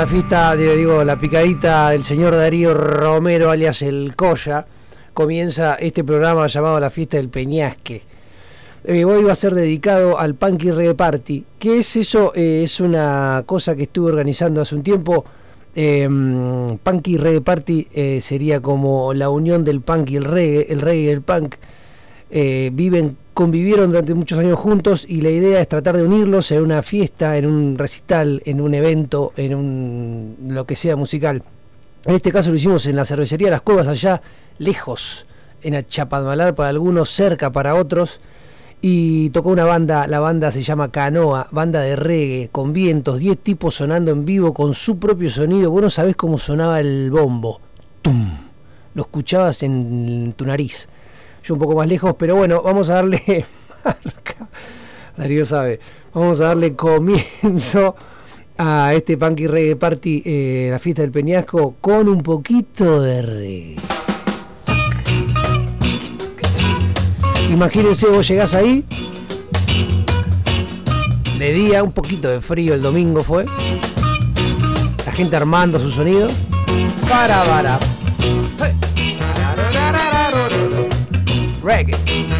la fiesta, digo, la picadita del señor Darío Romero, alias El Coya, comienza este programa llamado La Fiesta del Peñasque. Eh, hoy va a ser dedicado al Punky Reggae Party. ¿Qué es eso? Eh, es una cosa que estuve organizando hace un tiempo. Eh, punky Reggae Party eh, sería como la unión del punk y el reggae, el reggae y el punk. viven convivieron durante muchos años juntos y la idea es tratar de unirlos en una fiesta, en un recital, en un evento, en un lo que sea musical. En este caso lo hicimos en la cervecería Las Cuevas, allá lejos, en Achapadmalar para algunos, cerca para otros. Y tocó una banda, la banda se llama Canoa, banda de reggae, con vientos, 10 tipos sonando en vivo con su propio sonido. Vos no sabés cómo sonaba el bombo. ¡Tum! Lo escuchabas en tu nariz yo un poco más lejos, pero bueno, vamos a darle marca. Darío sabe, vamos a darle comienzo a este Punky Reggae Party, eh, la fiesta del Peñasco, con un poquito de reggae. Imagínense, vos llegás ahí, de día, un poquito de frío el domingo fue, la gente armando su sonido, para, para. Reggae.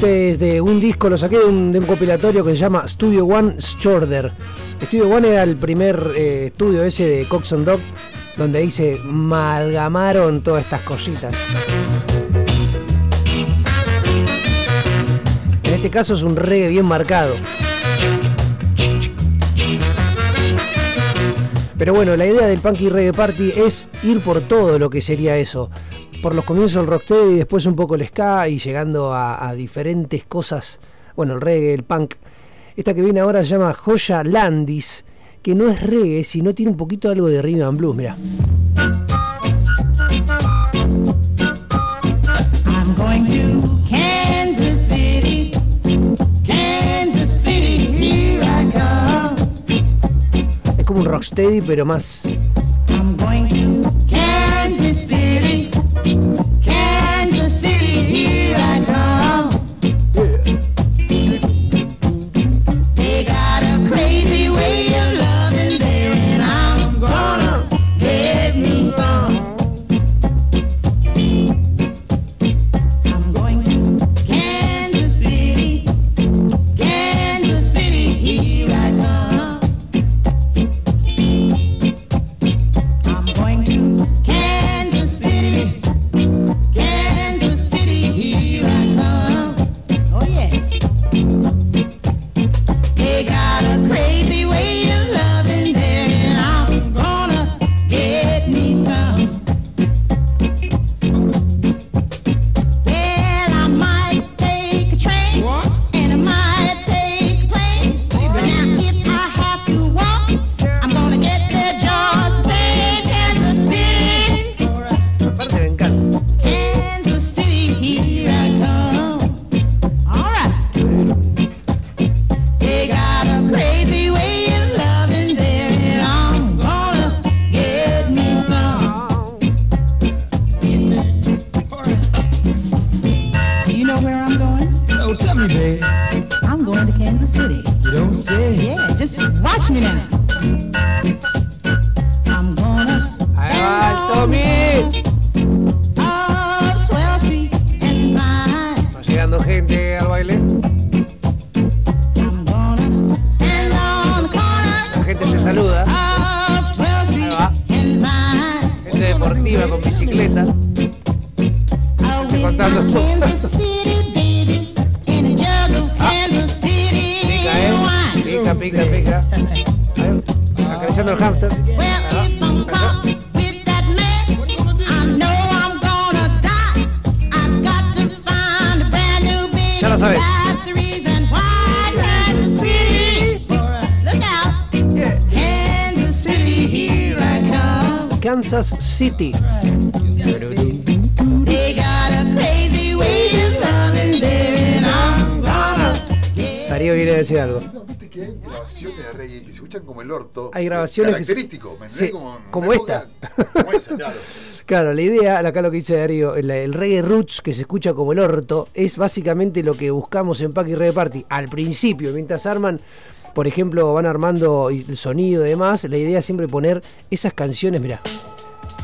Este es de un disco, lo saqué de un, compilatorio que se llama Studio One Shorter. Studio One era el primer eh, estudio ese de Coxon Dog, donde ahí se amalgamaron todas estas cositas. En este caso es un reggae bien marcado. Pero bueno, la idea del Punky Reggae Party es ir por todo lo que sería eso por los comienzos del rocksteady y después un poco el ska y llegando a, diferentes cosas, bueno, el reggae, el punk. Esta que viene ahora se llama Joya Landis, que no es reggae, sino tiene un poquito algo de rhythm and blues, mira. Es como un rocksteady, pero más Ahí Kansas City. Darío quiere decir algo. No, viste que hay grabaciones de reggae que se escuchan como el orto. Hay grabaciones que se- Característico. Como, esta. época- Como esa, claro. Claro, la idea, acá lo que dice Darío, el, el reggae roots que se escucha como el orto, es básicamente lo que buscamos en Pack y Reggae Party. Al principio, mientras arman, por ejemplo, van armando el sonido y demás, la idea es siempre poner esas canciones, mirá.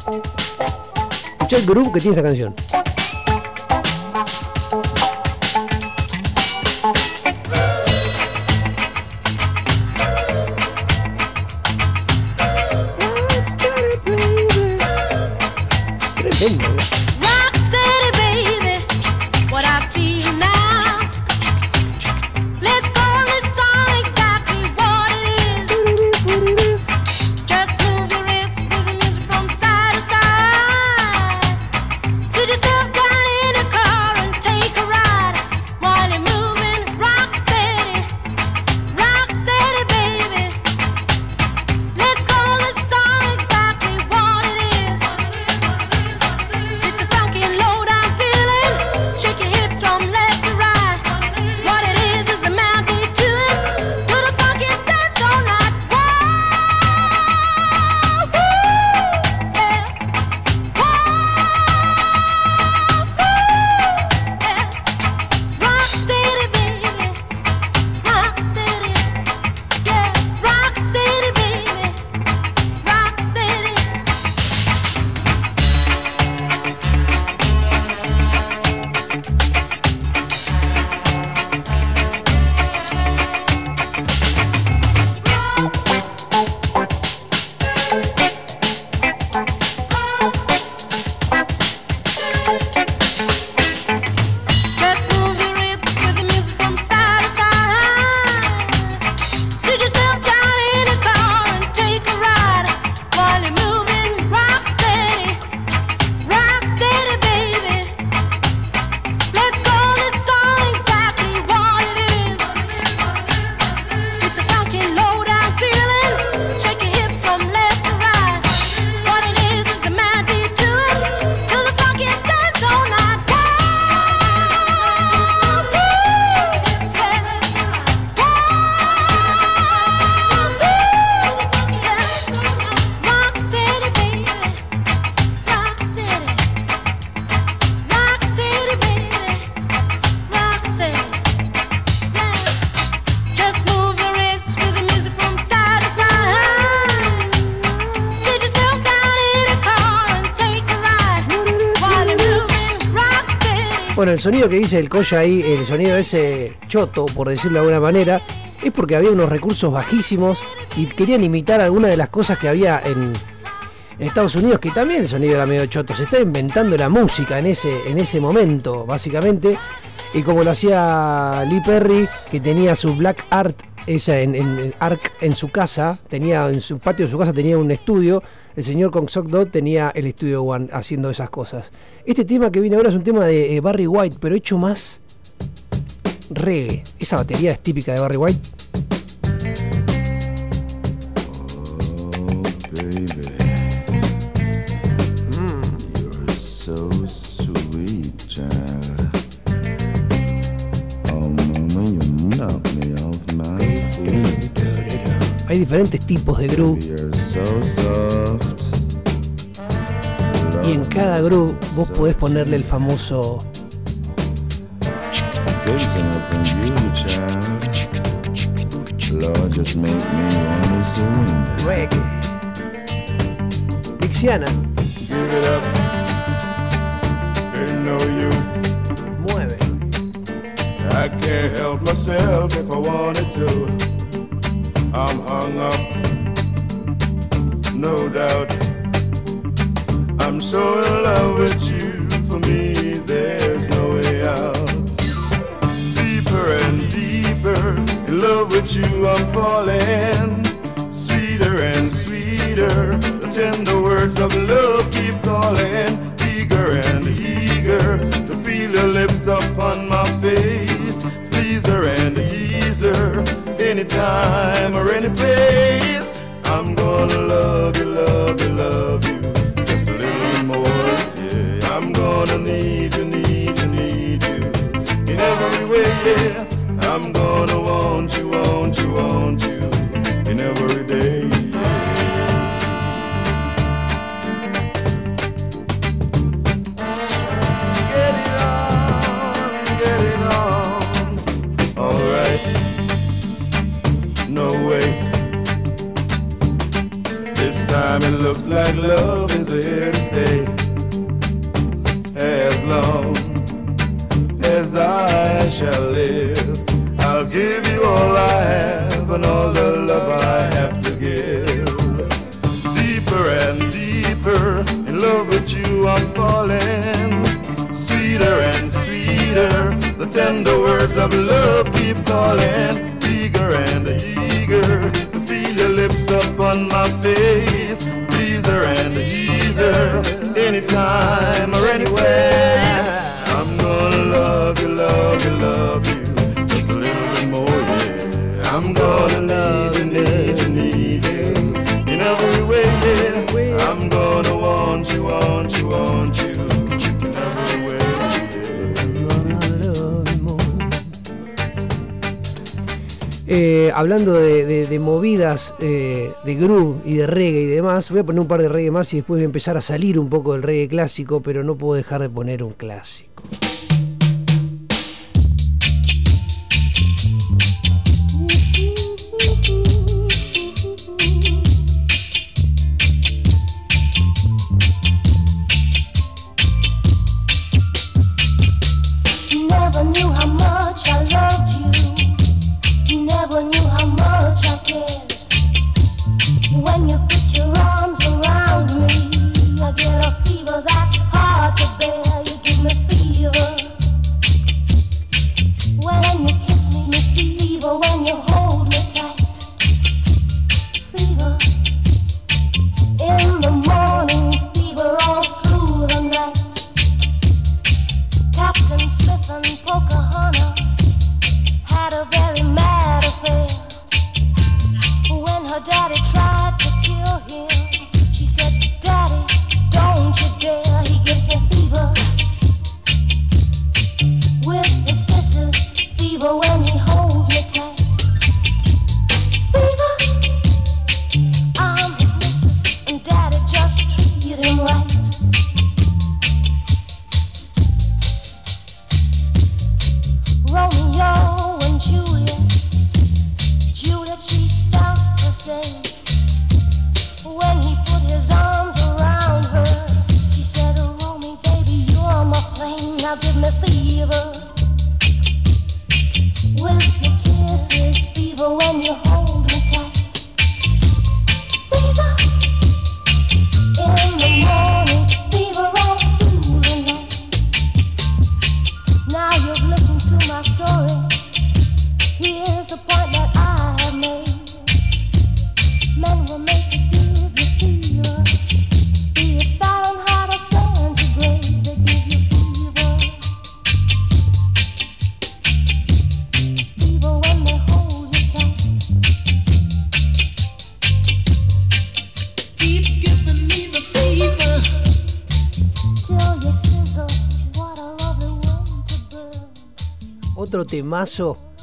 Escuchá el groove que tiene esta canción. Tremendo. Sonido que dice el Coya ahí, el sonido ese choto, por decirlo de alguna manera, es porque había unos recursos bajísimos y querían imitar algunas de las cosas que había en, en Estados Unidos, que también el sonido era medio choto. Se está inventando la música en ese, en ese momento, básicamente. Y como lo hacía Lee Perry, que tenía su Black Art, esa en, en- Arc en su casa, tenía en su patio de su casa tenía un estudio. El señor Kong Sok tenía el estudio One haciendo esas cosas. Este tema que viene ahora es un tema de eh, Barry White, pero hecho más reggae. Esa batería es típica de Barry White. Diferentes tipos de groove y en cada groove vos podés ponerle el famoso. Reggae. Dixiana, mueve. I can't help myself if I wanted to. I'm hung up, no doubt. I'm so in love with you. For me, there's no way out. Deeper and deeper in love with you, I'm falling. Sweeter and sweeter, the tender words of love keep calling. Eager and eager to feel your lips upon my anytime or any place. I'm gonna love you, love you, love you, just a little more. Yeah, I'm gonna need you, need you, need you in every way. Yeah, I'm gonna want you, want love is here to stay. As long as I shall live, I'll give you all I have and all the love I have to give. Deeper and deeper in love with you, I'm falling. Sweeter and sweeter, the tender words of love keep calling. Eager and eager to feel your lips upon my face. Hablando de movidas eh, de groove y de reggae y demás, voy a poner un par de reggae más y después voy a empezar a salir un poco del reggae clásico, pero no puedo dejar de poner un clásico.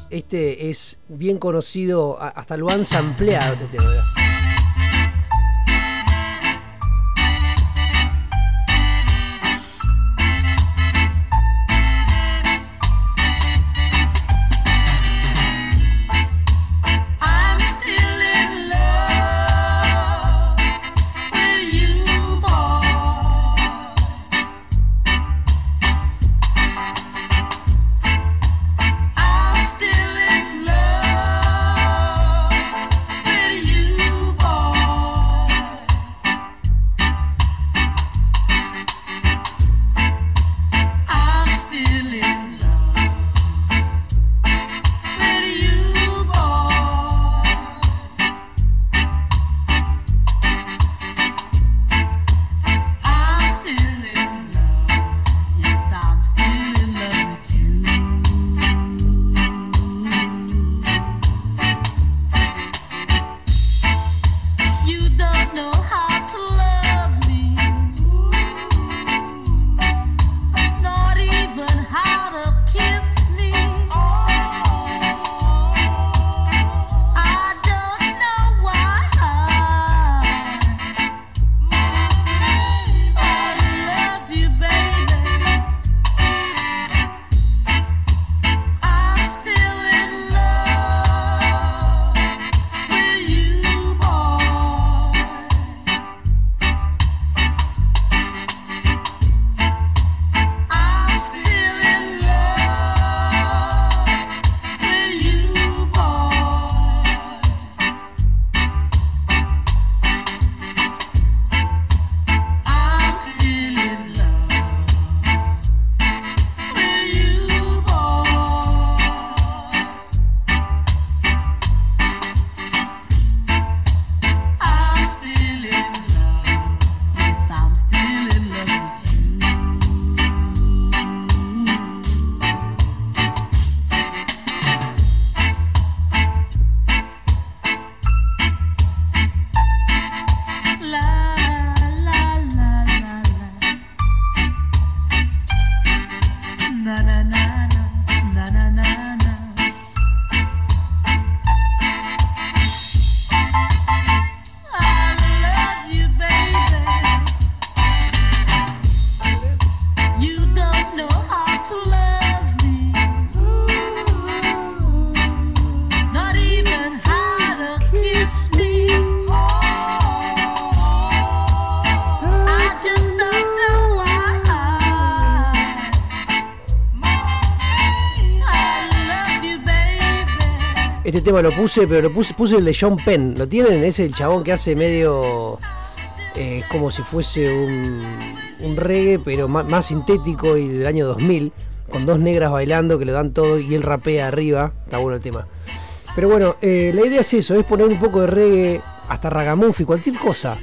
Este es bien conocido, hasta lo han sampleado este tema. Lo puse, pero lo puse, puse el de John Penn. ¿Lo tienen? Es el chabón que hace medio. eh, como si fuese un, un reggae, pero ma- más, sintético y del año 2000. Con dos negras bailando que le dan todo y él rapea arriba. Está bueno el tema. Pero bueno, eh, la idea es eso: es poner un poco de reggae, hasta ragamuffin, cualquier cosa.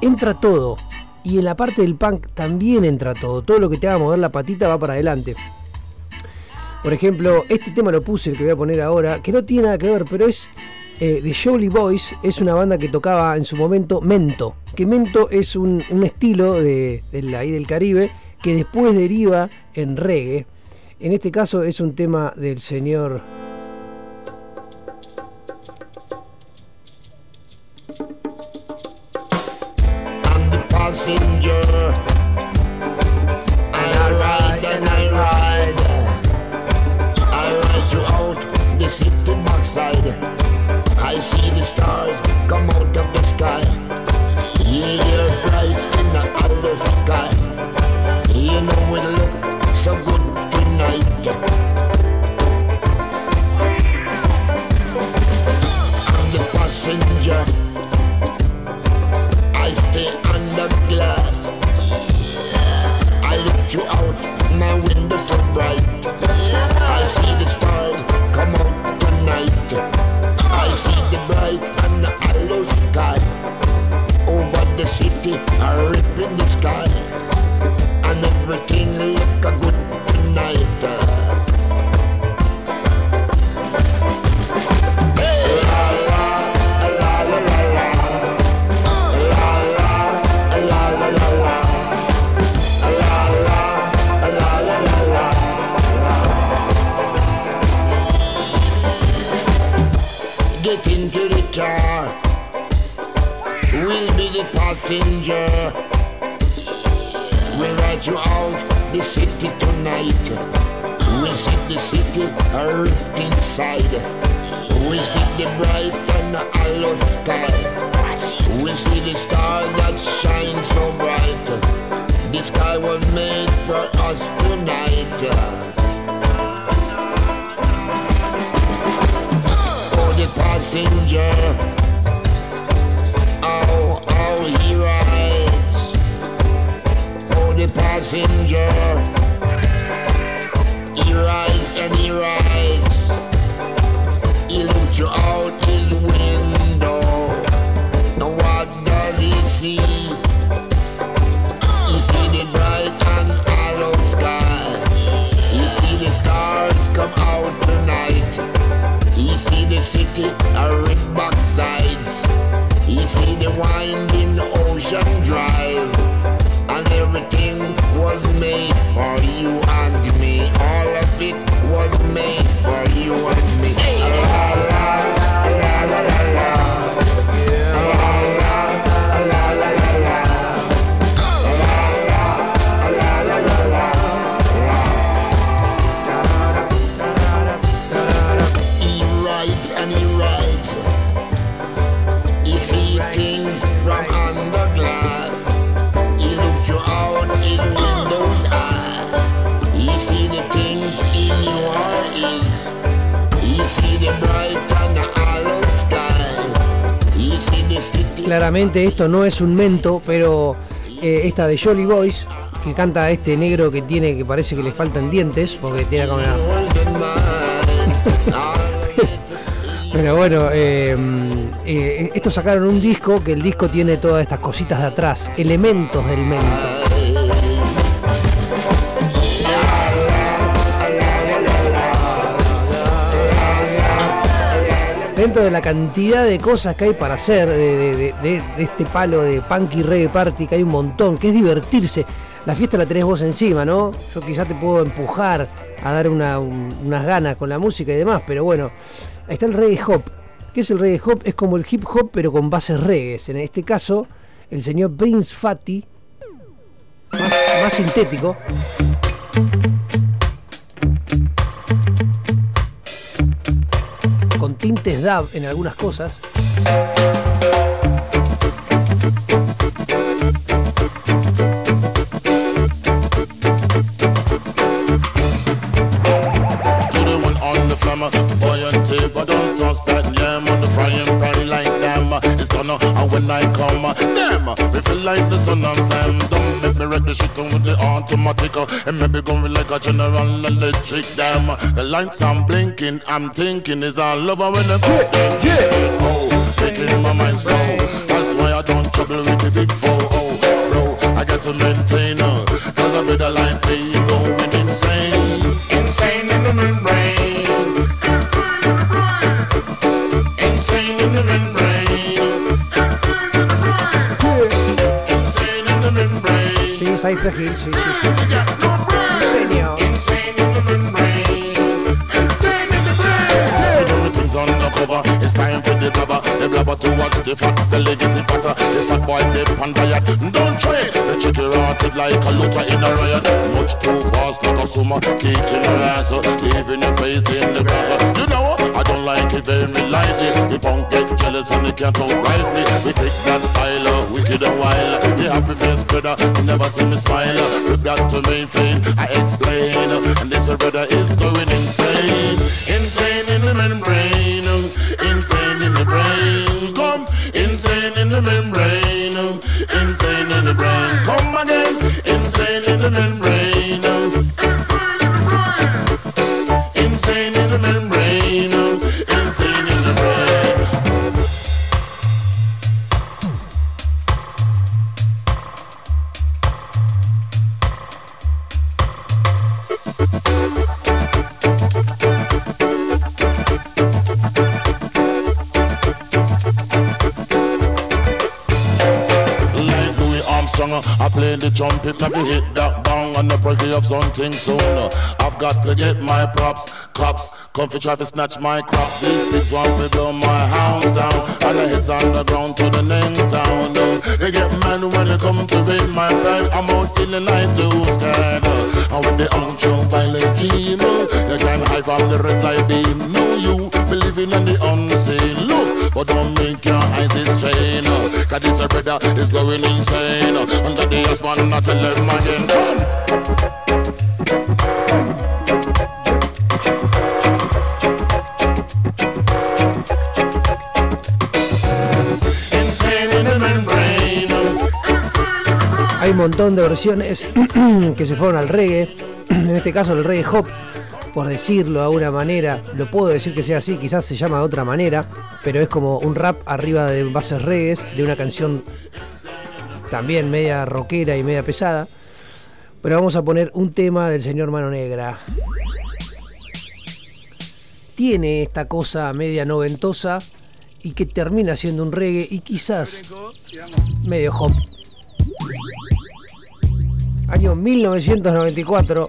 Entra todo. Y en la parte del punk también entra todo. Todo lo que te haga mover la patita va para adelante. Por ejemplo, este tema lo puse, el que voy a poner ahora, que no tiene nada que ver, pero es eh, The Jolly Boys, es una banda que tocaba en su momento Mento, que Mento es un, estilo de, del- ahí del Caribe que después deriva en reggae. En este caso es un tema del señor... city. I see the stars come out of the sky. Yeah, you're bright in the hollow city are up in the sky. And everything look a good tonight. La la, la la la la La la, la la la la La la, la la la la Get into the car. Passenger. We'll ride you out the city tonight. We'll see the city earth inside. We'll see the bright and hollow sky. We'll see the star that shines so bright. The sky was made for us tonight. Oh, the passenger. Oh, he rides. Oh, the passenger. He rides and he rides. He looks you out his window. Now what does he see? He see the bright and hollow sky. He see the stars come out tonight. He see the city a red back sides. See the winding ocean drive. And everything was made for you and me. All of it was made for you and me. La, Claramente esto no es un mento, pero eh, esta de Jolly Boys, que canta este negro que tiene, que parece que le faltan dientes, porque tiene como Pero bueno, eh, eh, estos sacaron un disco que el disco tiene todas estas cositas de atrás, elementos del mento. Dentro de la cantidad de cosas que hay para hacer de, este palo de punk y reggae party, que hay un montón, que es divertirse. La fiesta la tenés vos encima, ¿no? Yo quizás te puedo empujar a dar una- un- unas ganas con la música y demás, pero bueno, ahí está el reggae hop. ¿Qué es el reggae hop? Es como el hip hop, pero con bases reggae. En este caso, el señor Prince Fatty, más sintético. Con tintes dab en algunas cosas. To the one on the flammer. Boy and tape, don't bust that yam on the frying pan like them. It's done, and when I come, them, we feel like the son of Sam. Don't make me wreck the shit on with the automatic, and maybe going like a general electric damn. The lights I'm blinking, I'm thinking is all over when I'm Oh, shaking my mind slow. That's why I don't trouble with the big four. Oh, bro, I got to maintain, uh, cause I better me membrane. Sí, Cypress Hill, sí, the fat belly getting fatter. The fat boy dip on diet. Don't try it. The chicken rotted like a looter in a riot. Much too fast like a summer. Kicking her ass. Leaving your face in the grass. You know, I don't like it very lightly. The punk get jealous and they can't outright me. We pick that style, uh, wicked and wild. The happy face brother, you never see me smile. We got to maintain, I explain. And this brother is going insane. Insane in the membrane. Insane in the brain. Insane in the membrane. Insane in the brain. Come again. Insane in the membrane. Play the trumpet, let me hit that bang on the break of something soon. I've got to get my props, cops, come for try to snatch my crops. These pigs want to blow my house down, and the heads on the ground to the next town. They get mad when they come to raid my bag. I'm out in the night to scared, and when they out your violent dream, they can hide from the red light beam. No, you believing in the unseen. Look, but don't make your eyes strain. Cause this insane. Under the. Hay un montón de versiones que se fueron al reggae, en este caso el reggae hop, por decirlo de alguna manera, lo puedo decir que sea así, quizás se llama de otra manera, pero es como un rap arriba de bases reggae, de una canción también media rockera y media pesada. Pero vamos a poner un tema del señor Mano Negra. Tiene esta cosa media noventosa y que termina siendo un reggae y quizás medio hop. Año 1994,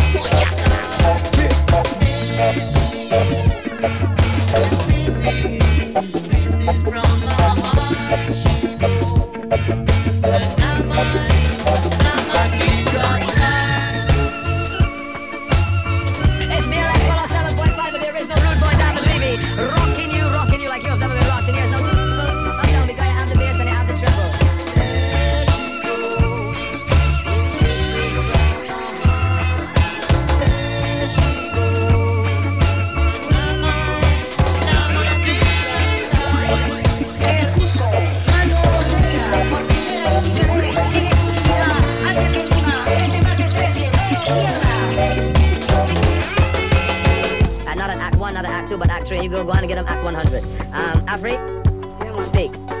sure you go, go on and get them at 100. Um, Afri, yeah, speak.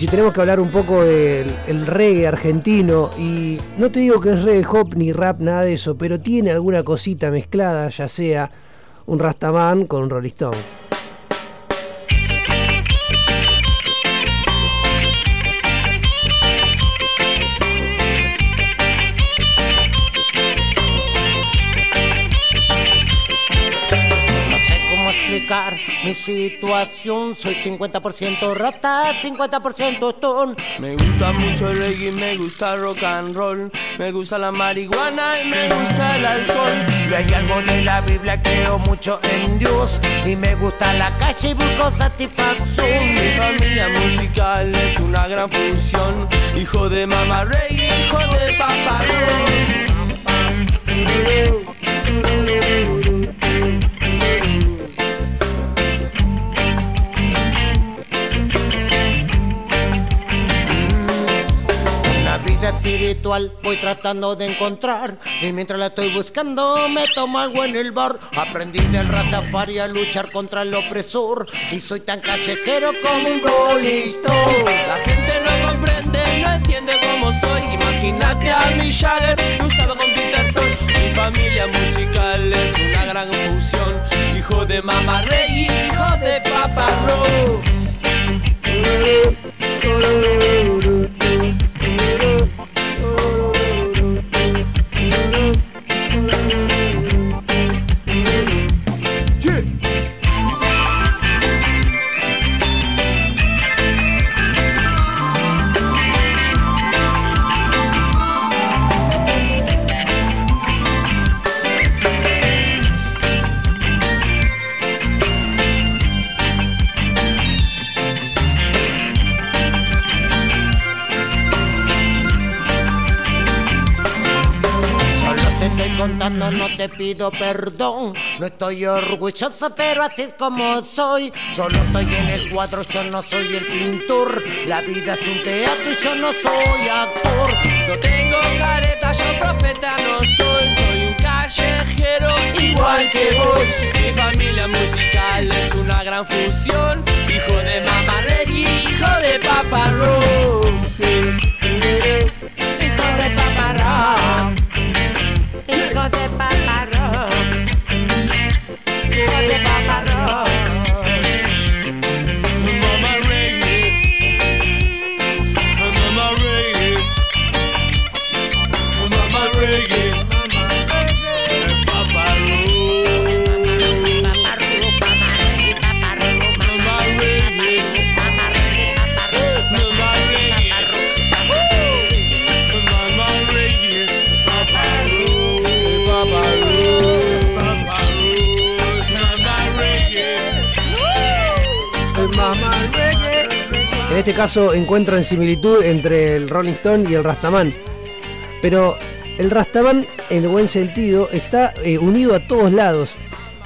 si tenemos que hablar un poco del el reggae argentino, y no te digo que es reggae hop ni rap, nada de eso, pero tiene alguna cosita mezclada, ya sea un Rastaman con un Rolling Stone. Mi situación. Soy 50% rata, 50% stone. Me gusta mucho el reggae, me gusta rock and roll, me gusta la marihuana y me gusta el alcohol. Y hay algo de la Biblia, creo mucho en Dios. Y me gusta la calle y busco satisfacción. Mi familia musical es una gran fusión, hijo de mamá reggae, hijo de papá rock. Espiritual voy tratando de encontrar Y mientras la estoy buscando me tomo algo en el bar Aprendí del Rastafari a luchar contra el opresor Y soy tan callejero como un Stone La gente no comprende, no entiende cómo soy. Imagínate a mi Jagger cruzado con Peter Tosh. Mi familia musical es una gran fusión, hijo de mamá reggae, hijo de papá rock. Pido perdón. No estoy orgullosa, pero así es como soy. Solo estoy en el cuadro, yo no soy el pintor. La vida es un teatro y yo no soy actor. No tengo careta, yo profeta no soy, soy un callejero igual que vos. Mi familia musical es una gran fusión, hijo de mamá reggae, hijo de papá rock. Hijo de papá rock. Hijo de este caso encuentran similitud entre el Rolling Stone y el Rastaman. Pero el Rastaman, en el buen sentido, está eh, unido a todos lados.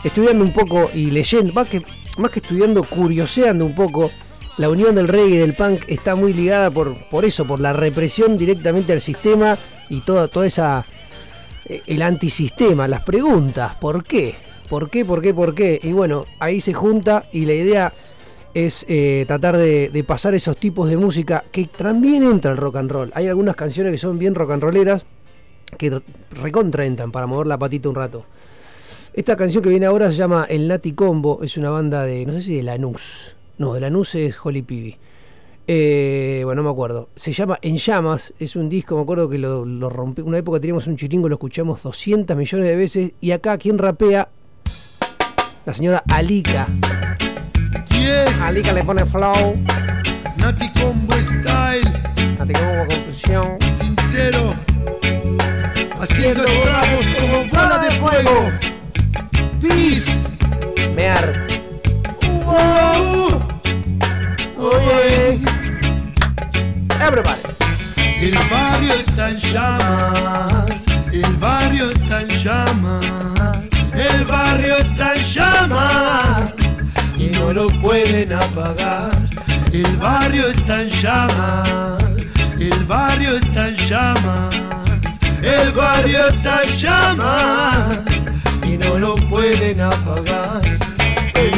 Estudiando un poco y leyendo, más que, más que estudiando, curioseando un poco la unión del reggae y del punk está muy ligada por, por eso, por la represión directamente al sistema y toda, toda esa. eh, el antisistema, las preguntas, ¿por qué? ¿Por qué? ¿Por qué? ¿Por qué? Y bueno, ahí se junta y la idea es eh, tratar de, pasar esos tipos de música que también entra el rock and roll. Hay algunas canciones que son bien rock and rolleras que recontra entran para mover la patita un rato. Esta canción que viene ahora se llama El Nati Combo, es una banda de, no sé si de Lanús. No, de Lanús es Holly Pibi. Eh, bueno, no me acuerdo. Se llama En Llamas, es un disco, me acuerdo que lo, lo rompí. Una época teníamos un chiringo, lo escuchamos 200 millones de veces. Y acá, quien rapea? La señora Alika. Yes. Alika le pone flow. Nati Combo Style. Nati Combo Confusión. Sincero. Haciendo estragos como bola de fuego. Peace. Mear. Wow. Oye. Everybody. El barrio está en llamas, el barrio está en llamas, el barrio está en llamas no lo pueden apagar. El barrio está en llamas, el barrio está en llamas, el barrio está en llamas y no lo pueden apagar.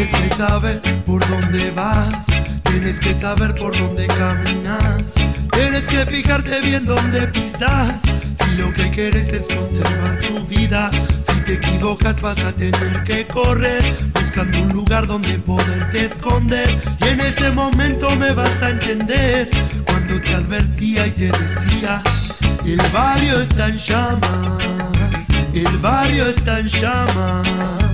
Tienes que saber por dónde vas, tienes que saber por dónde caminas, tienes que fijarte bien dónde pisas. Si lo que quieres es conservar tu vida, si te equivocas vas a tener que correr, buscando un lugar donde poderte esconder. Y en ese momento me vas a entender cuando te advertía y te decía, el barrio está en llamas, el barrio está en llamas.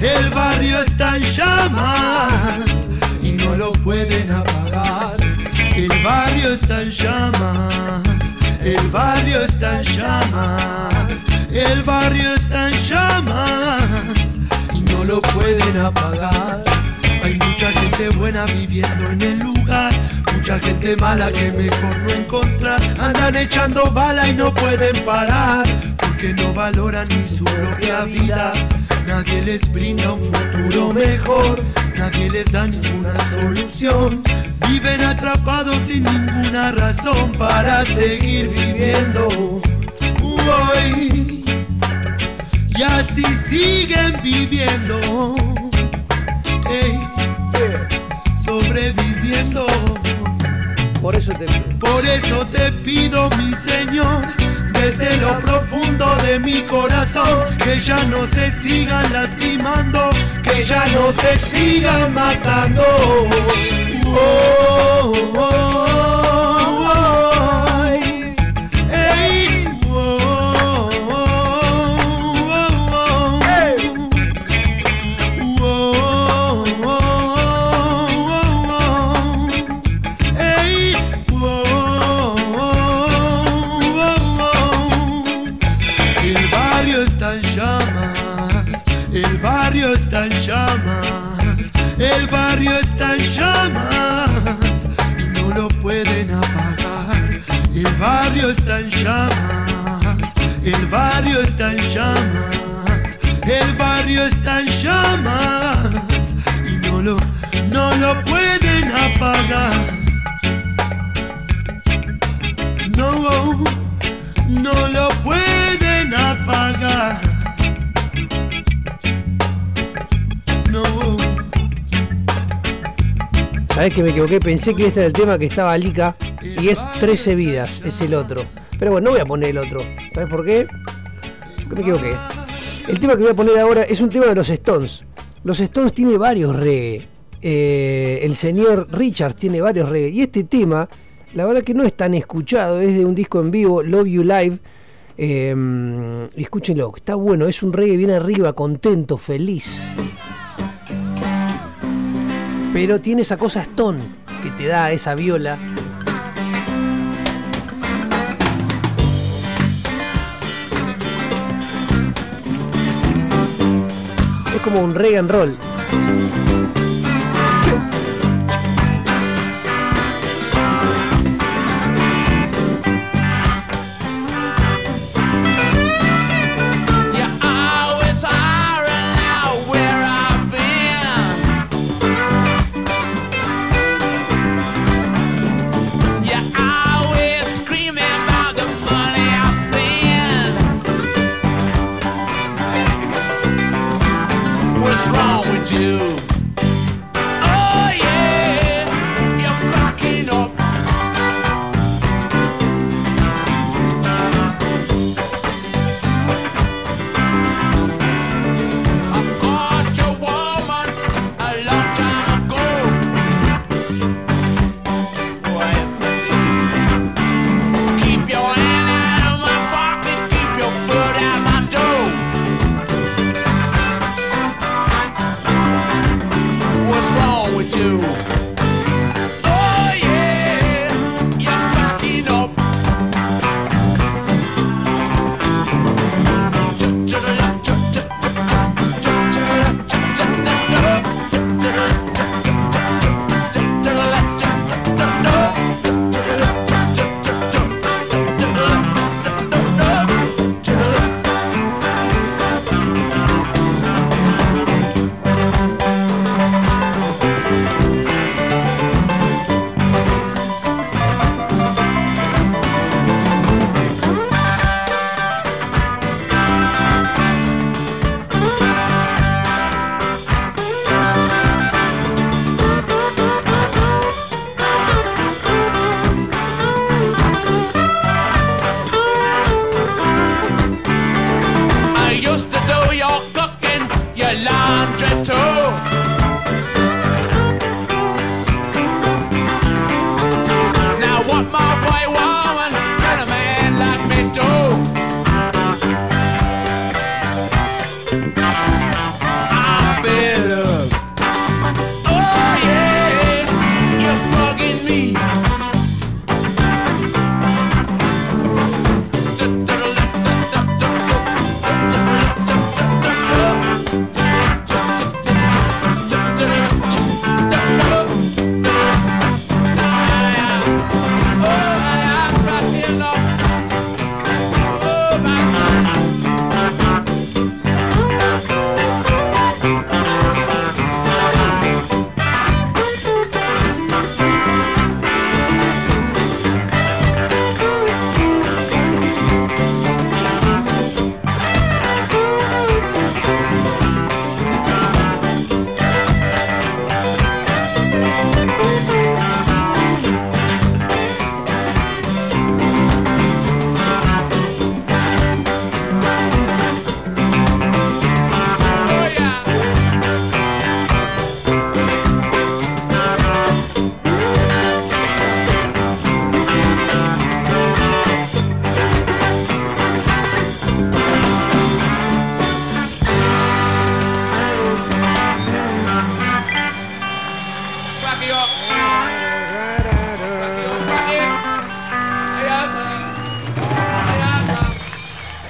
El barrio está en llamas y no lo pueden apagar. El barrio está en llamas, el barrio está en llamas, el barrio está en llamas y no lo pueden apagar. Hay mucha gente buena viviendo en el lugar, mucha gente mala que mejor no encontrar. Andan echando bala y no pueden parar, porque no valoran ni su propia vida. Nadie les brinda un futuro mejor, nadie les da ninguna solución. Viven atrapados sin ninguna razón para seguir viviendo. Uy, y así siguen viviendo. Ey, sobreviviendo. Por eso te Por eso te pido, mi Señor, desde lo profundo de mi corazón, que ya no se sigan lastimando, que ya no se sigan matando. Oh, oh, oh. Barrio está en llamas, el barrio está en llamas, el barrio está en llamas y no lo, no lo pueden apagar. No, no lo pueden apagar. ¿Sabés que me equivoqué? Pensé que este era el tema que estaba Alika y es 13 vidas, es el otro. Pero bueno, no voy a poner el otro. ¿Sabes por qué? Porque me equivoqué. El tema que voy a poner ahora es un tema de los Stones. Los Stones tiene varios reggae. Eh, el señor Richards tiene varios reggae. Y este tema, la verdad que no es tan escuchado. Es de un disco en vivo, Love You Live. Eh, escúchenlo, está bueno. Es un reggae bien arriba, contento, feliz. Pero tiene esa cosa Stone que te da esa viola. Es como un reggae and roll.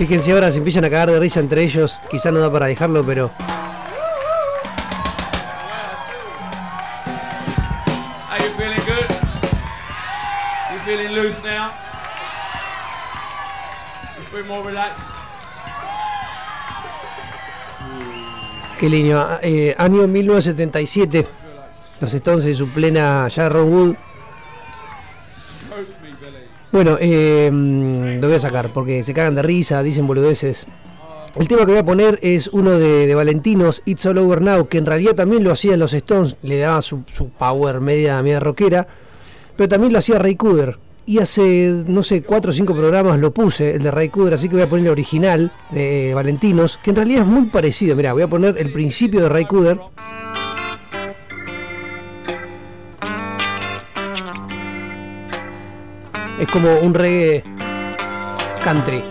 Fíjense ahora, se empiezan a cagar de risa entre ellos. Quizá no da para dejarlo, pero Are you feeling good? You feeling loose now? You feel more relaxed? qué lindo. Eh, año 1977. Los Stones en su plena ya Ron Wood. Bueno, eh, lo voy a sacar porque se cagan de risa, dicen boludeces. El tema que voy a poner es uno de, Valentinos, It's All Over Now, que en realidad también lo hacían los Stones, le daba su, power media, media rockera, pero también lo hacía Ray Cooder. Y hace, no sé, cuatro o cinco programas lo puse, el de Ray Cooder, así que voy a poner el original de Valentinos, que en realidad es muy parecido. Mira, voy a poner el principio de Ray Cooder. Es como un reggae country.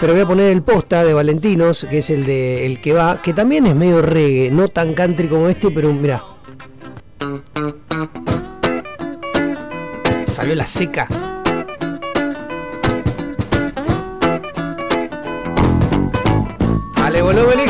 Pero voy a poner el posta de Valentinos, que es el de el que va, que también es medio reggae, no tan country como este, pero mira. Salió la seca. ¡Dale volumen,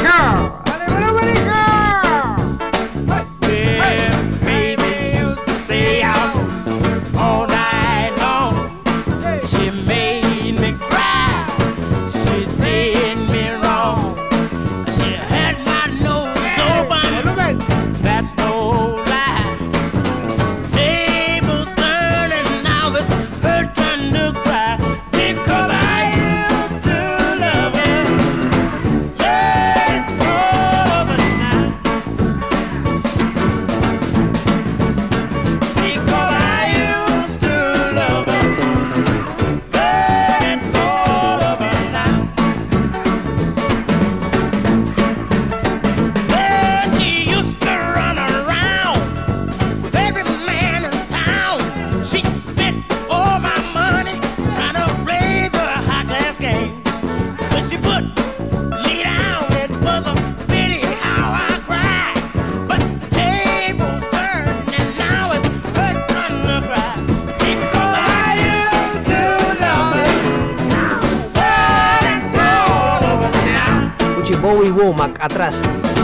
Womack atrás.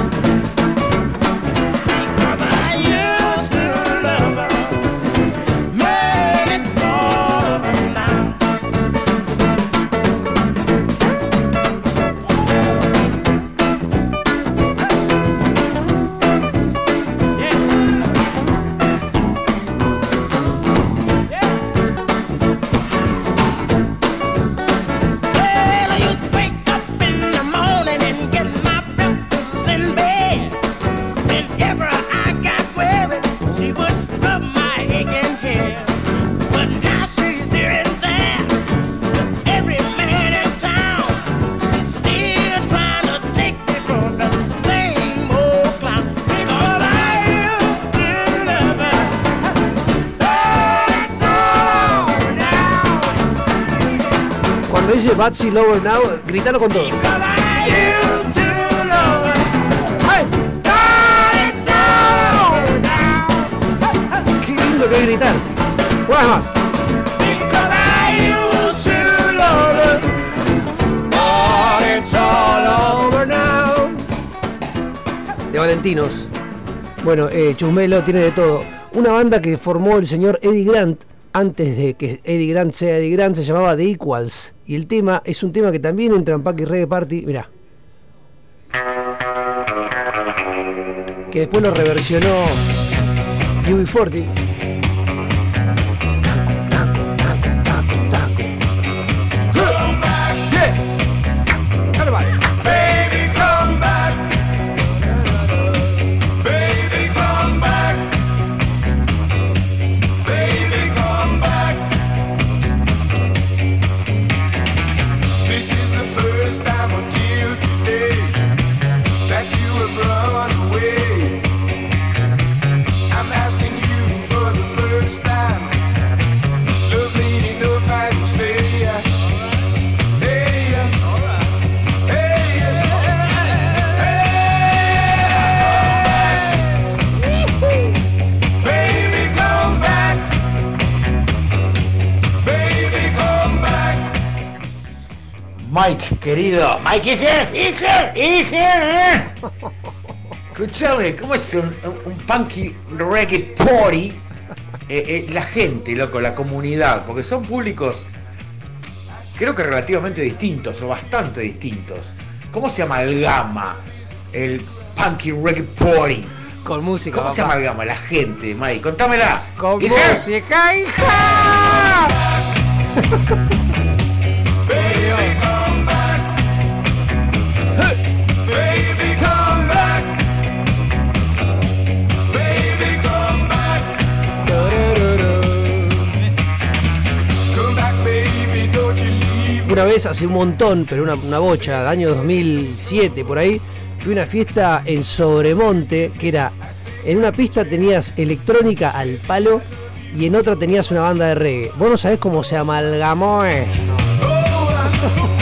Batsy Lower Now, gritalo con todo. Qué lindo que gritar. Una más. De Valentinos. Bueno, eh, Chusmelo tiene de todo. Una banda que formó el señor Eddie Grant antes de que Eddie Grant sea Eddie Grant se llamaba The Equals. Y el tema es un tema que también entra en Pack y Reggae Party. Mirá. Que después lo reversionó UB40. Querido Mike Iger, Iger, Iger. Escuchame, ¿cómo es un, un punky reggae party? Eh, eh, la gente, loco, la comunidad, porque son públicos, creo que relativamente distintos o bastante distintos. ¿Cómo se amalgama el punky reggae party? Con música. ¿Cómo se papá. amalgama la gente, Mike? Contámela. Con Iger. música, hija. Una vez hace un montón, pero una, una bocha, de año 2007 por ahí, fui una fiesta en Sobremonte, que era, en una pista tenías electrónica al palo y en otra tenías una banda de reggae. Vos no sabés cómo se amalgamó.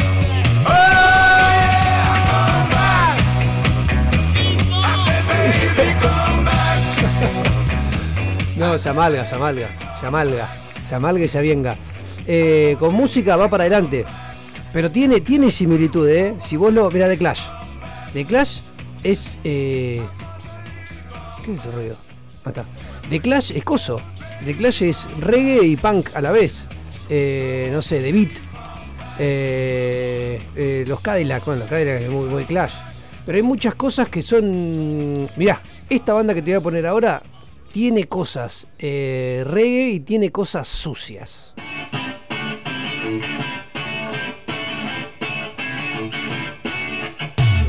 No, se amalga, se amalga, se amalga, se amalga y se avienga. Eh, con música va para adelante. Pero tiene, tiene similitud, ¿eh? Si vos lo. Mira, The Clash. The Clash es. Eh... ¿Qué es ese ruido? Ah, está. The Clash es coso. The Clash es reggae y punk a la vez. No sé, The Beat. Los Cadillac, bueno, los Cadillac es muy, muy Clash. Pero hay muchas cosas que son. Mirá, esta banda que te voy a poner ahora tiene cosas reggae y tiene cosas sucias.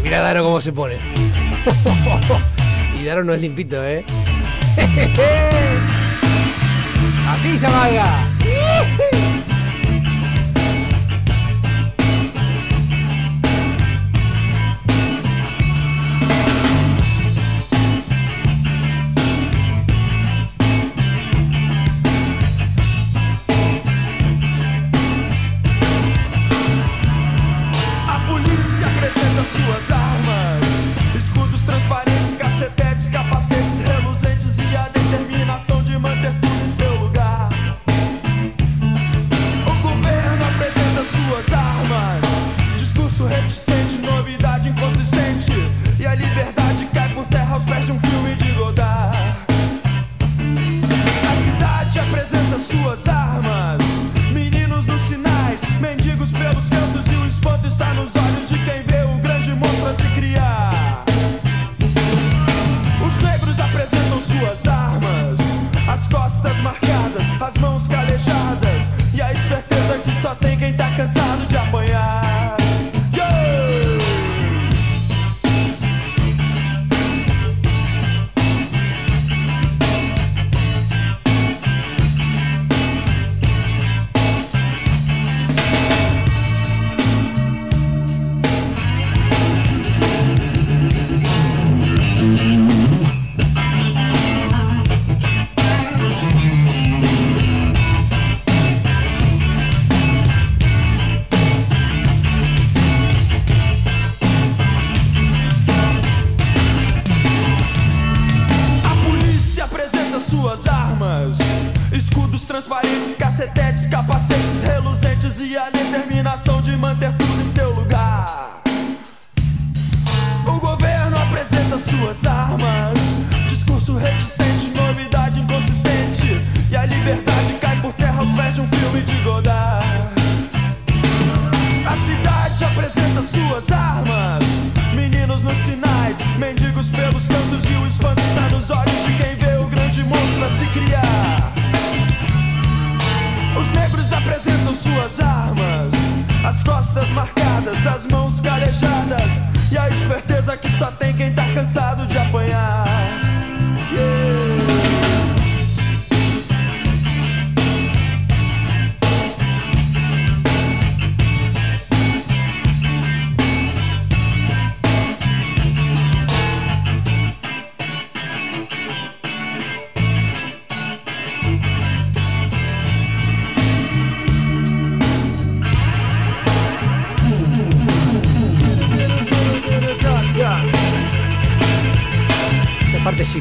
Mira Daro cómo se pone. y Daro no es limpito, ¿eh? Así se amalga.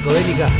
psicodélica.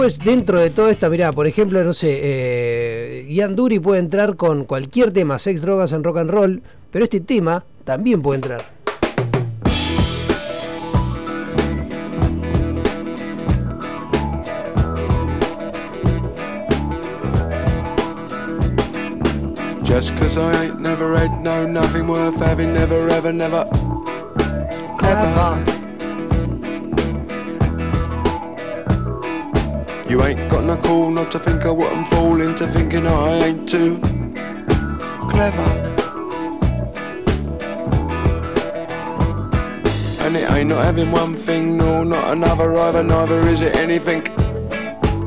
Después, dentro de todo esta, mirá, por ejemplo, no sé, eh, Ian Dury puede entrar con cualquier tema, sex, drogas en rock and roll, pero este tema también puede entrar. Just cause I ain't never had no nothing worth having, never ever, never ever. You ain't got no call not to think I wouldn't fall into thinking I ain't too clever. And it ain't not having one thing, no, not another either, neither is it anything,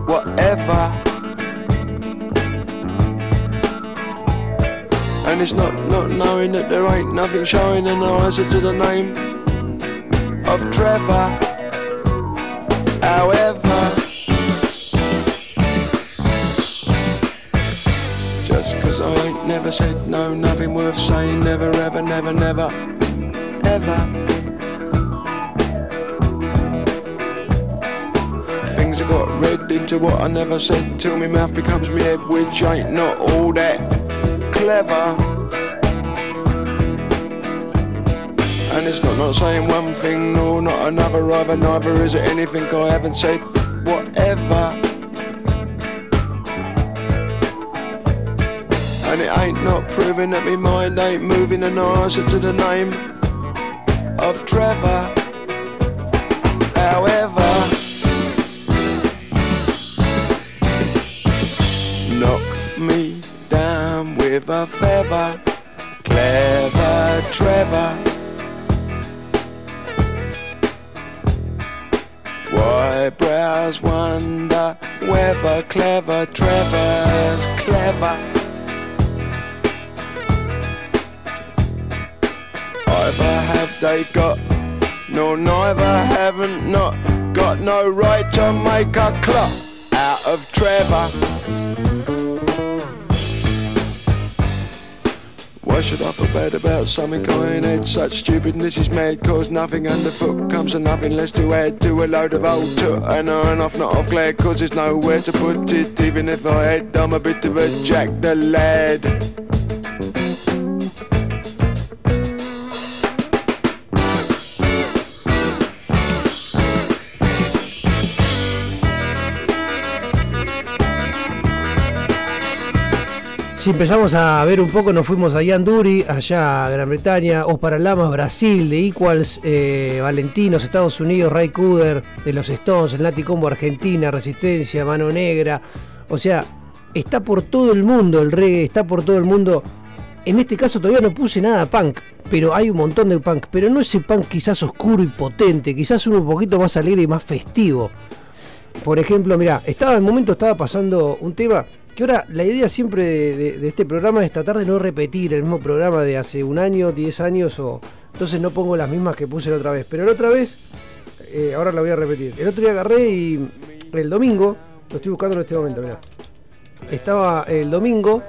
whatever. And it's not not knowing that there ain't nothing showing in the answer to the name of Trevor. However, never said no, nothing worth saying, never ever, never, never, ever. Things I got read into what I never said till my mouth becomes me head, which ain't not all that clever. And it's not not saying one thing, no, not another either, neither is it anything I haven't said, whatever. Ain't not proving that me mind ain't moving an answer to the name of Trevor. However, knock me down with a feather, clever Trevor. Why brows wonder whether clever Trevor's clever? They got, no neither haven't not got no right to make a clock out of Trevor. Why should I feel bad about something I ain't had? Such stupidness is mad, cause nothing underfoot comes to nothing less to add to a load of old toot. And on off, not off glad, cause there's nowhere to put it. Even if I had, I'm a bit of a jack the lad. Si empezamos a ver un poco, nos fuimos a Ian Dury, allá a Gran Bretaña, Os Paralamas, Brasil, de Equals, eh, Valentinos, Estados Unidos, Ray Cooder, de los Stones, el Nati Combo Argentina, Resistencia, Mano Negra. O sea, está por todo el mundo el reggae, está por todo el mundo. En este caso todavía no puse nada punk, pero hay un montón de punk, pero no ese punk quizás oscuro y potente, quizás uno un poquito más alegre y más festivo. Por ejemplo, mira, estaba en el momento estaba pasando un tema que ahora la idea siempre de, este programa es tratar de no repetir el mismo programa de hace un año, 10 años o entonces no pongo las mismas que puse la otra vez. Pero la otra vez, eh, ahora la voy a repetir. El otro día agarré y el domingo, lo estoy buscando en este momento, mira. Estaba el domingo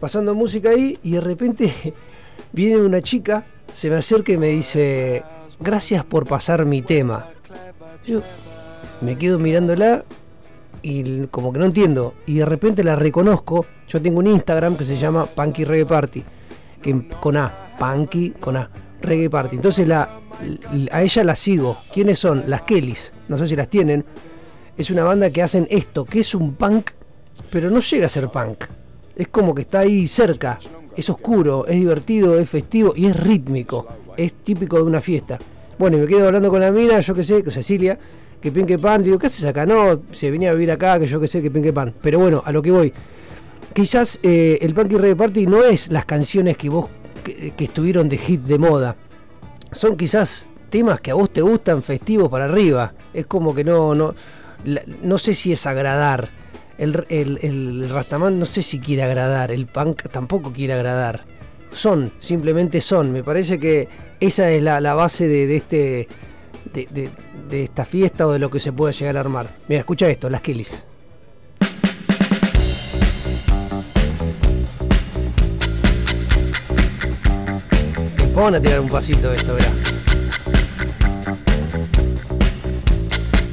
pasando música ahí y de repente viene una chica, se me acerca y me dice, gracias por pasar mi tema. Yo me quedo mirándola y como que no entiendo. Y de repente la reconozco. Yo tengo un Instagram que se llama Punky Reggae Party. Que, con A. Punky con A. Reggae Party. Entonces la, a ella la sigo. ¿Quiénes son? Las Kellys. No sé si las tienen. Es una banda que hacen esto, que es un punk, pero no llega a ser punk. Es como que está ahí cerca. Es oscuro, es divertido, es festivo y es rítmico. Es típico de una fiesta. Bueno, y me quedo hablando con la mina, yo qué sé, con Cecilia, que pinque pan. Digo, ¿qué haces acá? No, se venía a vivir acá, que yo qué sé, que pinque pan. Pero bueno, a lo que voy. Quizás eh, el Punky Reggae Party no es las canciones que vos que, que estuvieron de hit de moda. Son quizás temas que a vos te gustan festivos para arriba. Es como que no, no, no sé si es agradar. El, el, el Rastaman no sé si quiere agradar. El punk tampoco quiere agradar. Son, simplemente son. Me parece que esa es la, base de, este de esta fiesta o de lo que se pueda llegar a armar. Mira, escucha esto, las Kilis. Vamos a tirar un pasito de esto, verá.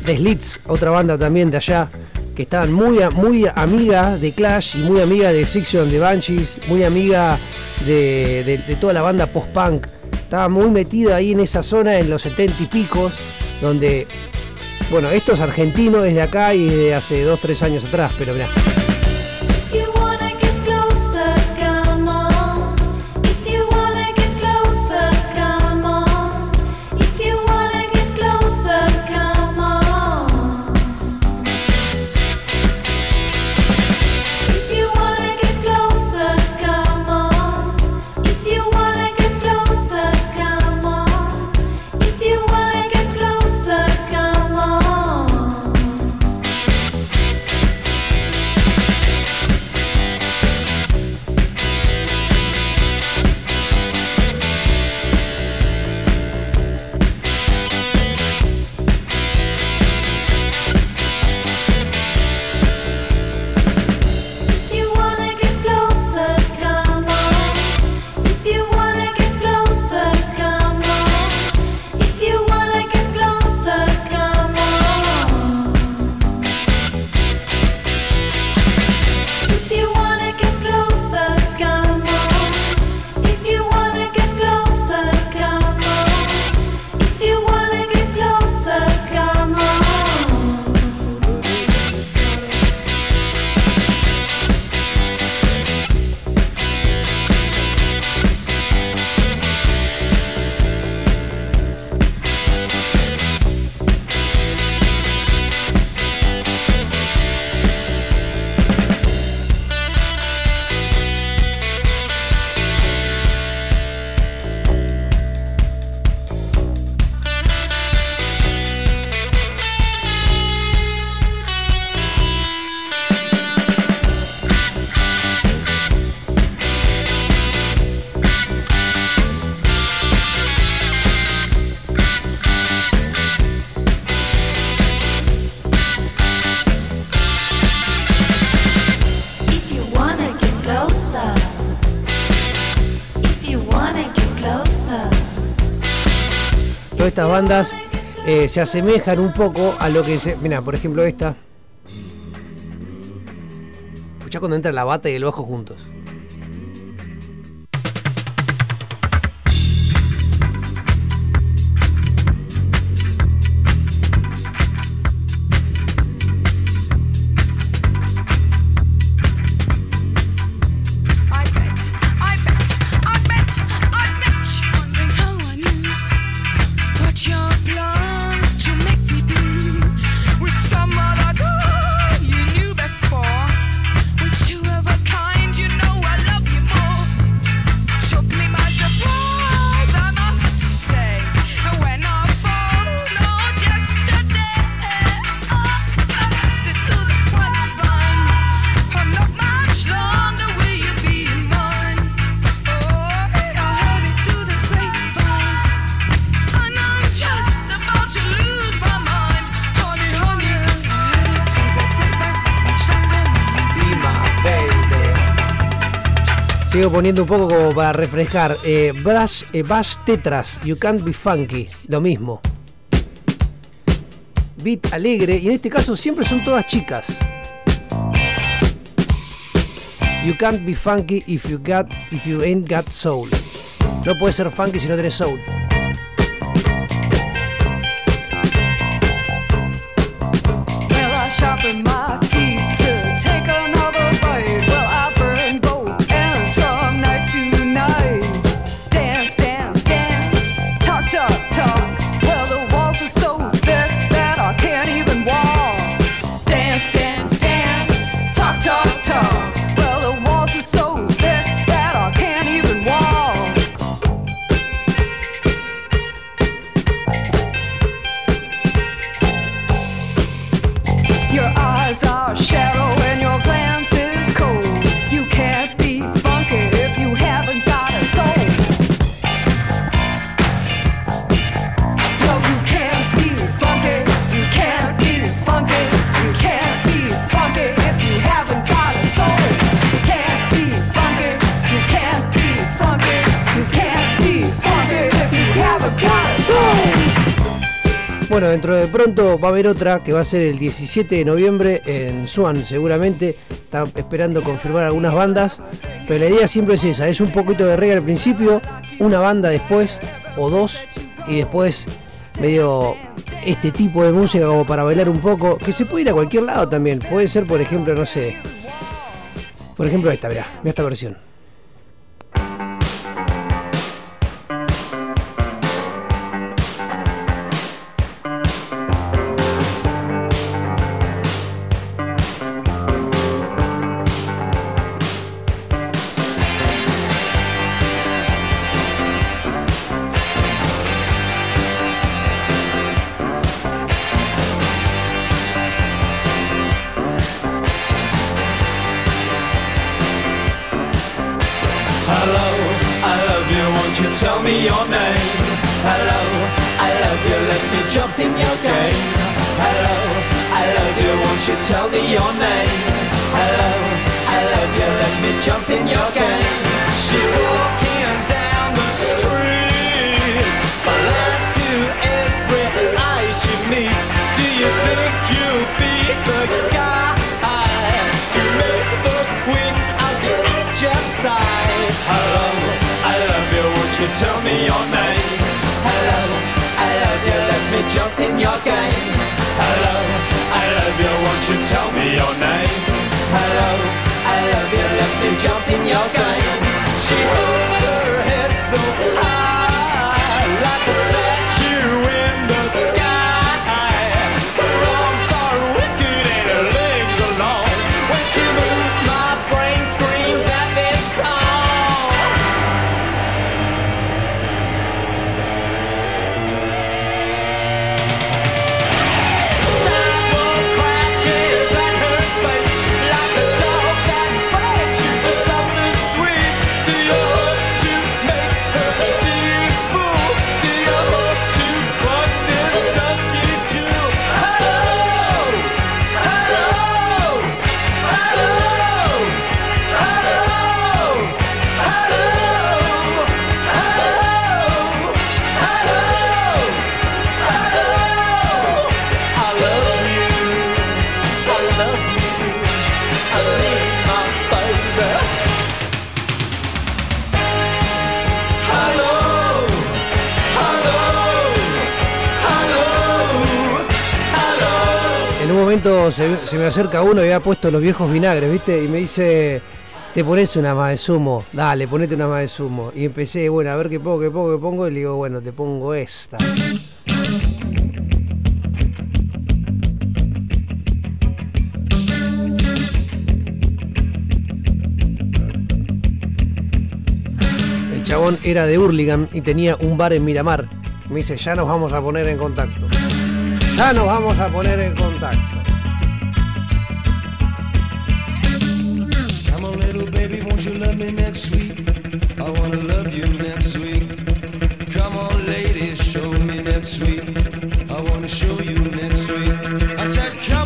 The Slits, otra banda también de allá, que estaban muy, muy amiga de Clash y muy amiga de Section de Banshees, muy amiga de toda la banda post-punk estaba muy metida ahí en esa zona en los 70 y picos, donde, bueno, esto es argentino desde acá y desde hace 2-3 años atrás, pero mirá. se asemejan un poco a lo que se. Mira, por ejemplo, esta. Escucha cuando entra la bata y el bajo juntos. poniendo un poco como para refrescar. Eh, eh Bash Tetras, You Can't Be Funky, lo mismo. Beat alegre, y en este caso siempre son todas chicas. You can't be funky if you, got, if you ain't got soul. No puedes ser funky si no tenés soul. Bueno, dentro de pronto va a haber otra que va a ser el 17 de noviembre en Swan, seguramente. Está esperando confirmar algunas bandas. Pero la idea siempre es esa: es un poquito de reggae al principio, una banda después, o dos, y después medio este tipo de música como para bailar un poco. Que se puede ir a cualquier lado también. Puede ser, por ejemplo, no sé. Por ejemplo, esta, mirá, esta versión. Acerca uno y había puesto los viejos vinagres, ¿viste? Y me dice, te pones una más de zumo, dale, ponete una más de zumo. Y empecé, bueno, a ver qué pongo, qué pongo, qué pongo, y le digo, bueno, te pongo esta. El chabón era de Hurlingham y tenía un bar en Miramar. Me dice, ya nos vamos a poner en contacto. Ya nos vamos a poner en contacto. show you next week. I wanna show you next week. I said, come.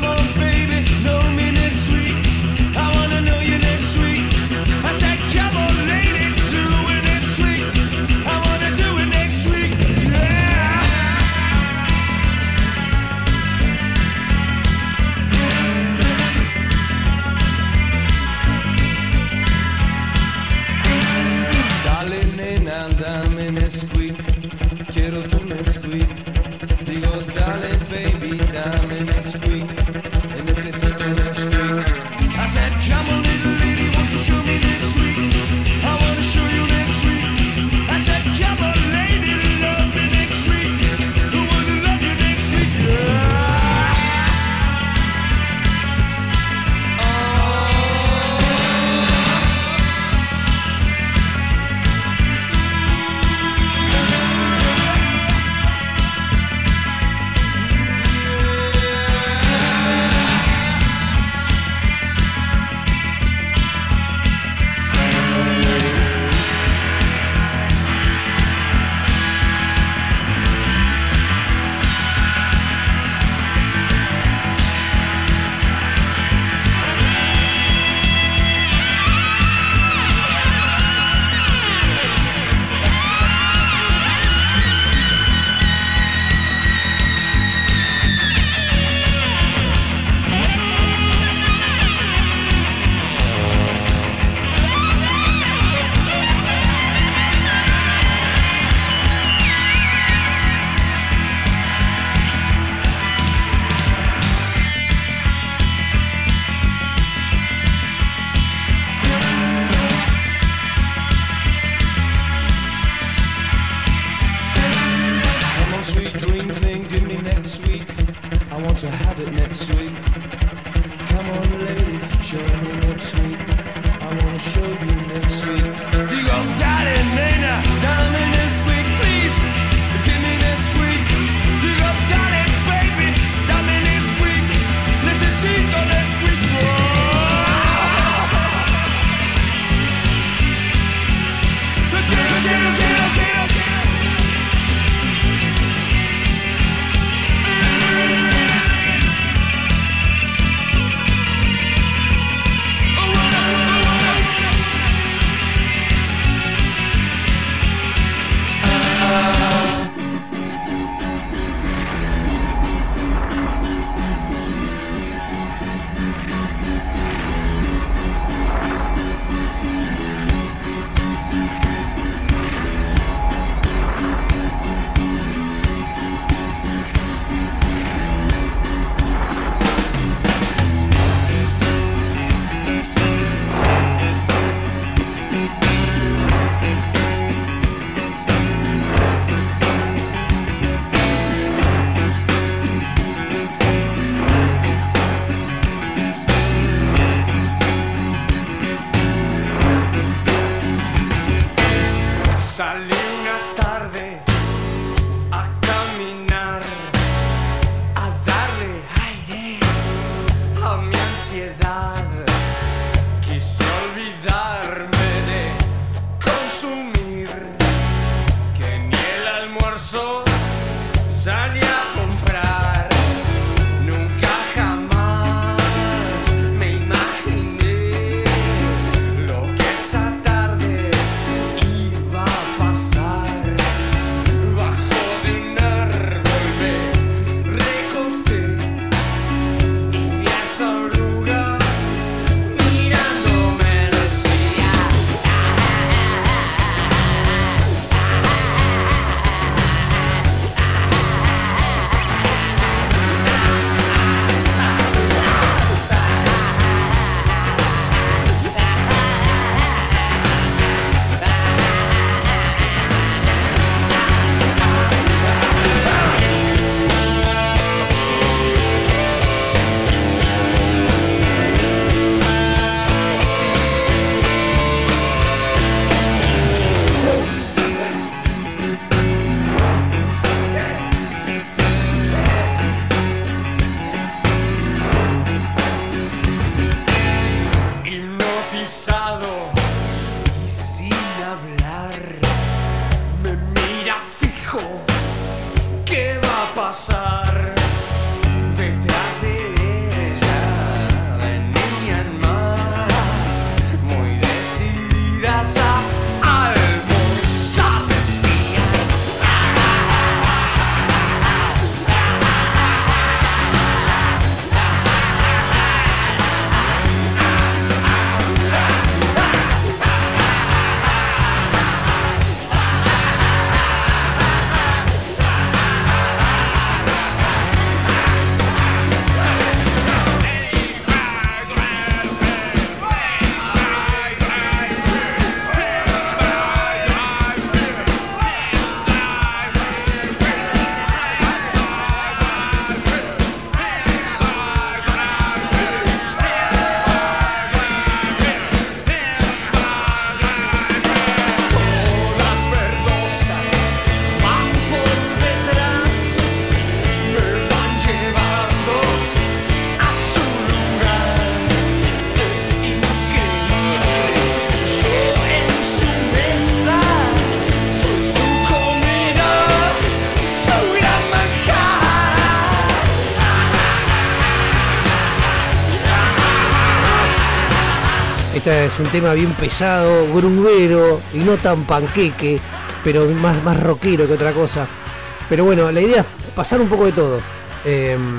salir. un tema bien pesado, grubero y no tan panqueque, pero más, más rockero que otra cosa. Pero bueno, la idea es pasar un poco de todo. Em,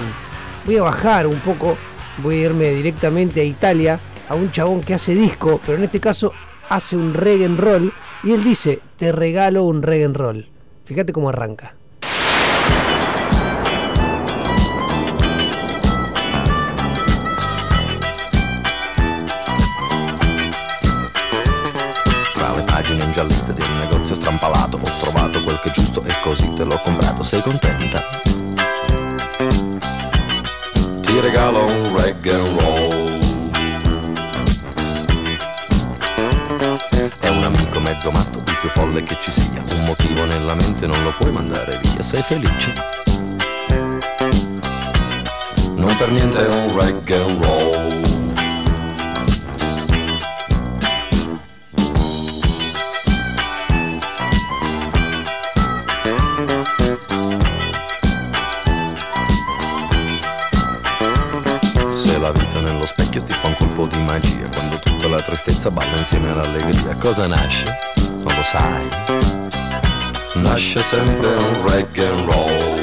voy a bajar un poco, voy a irme directamente a Italia, a un chabón que hace disco, pero en este caso hace un reggae roll y él dice, te regalo un reggae roll. Fíjate cómo arranca. gallette di un negozio strampalato. Ho trovato quel che è giusto e così te l'ho comprato. Sei contenta? Ti regalo un reggae roll. È un amico mezzo matto, il più folle che ci sia. Un motivo nella mente non lo puoi mandare via. Sei felice? Non per niente un reggae roll. Tristezza balla insieme all'allegria, cosa nasce? Non lo sai. Nasce sempre un reggae and roll.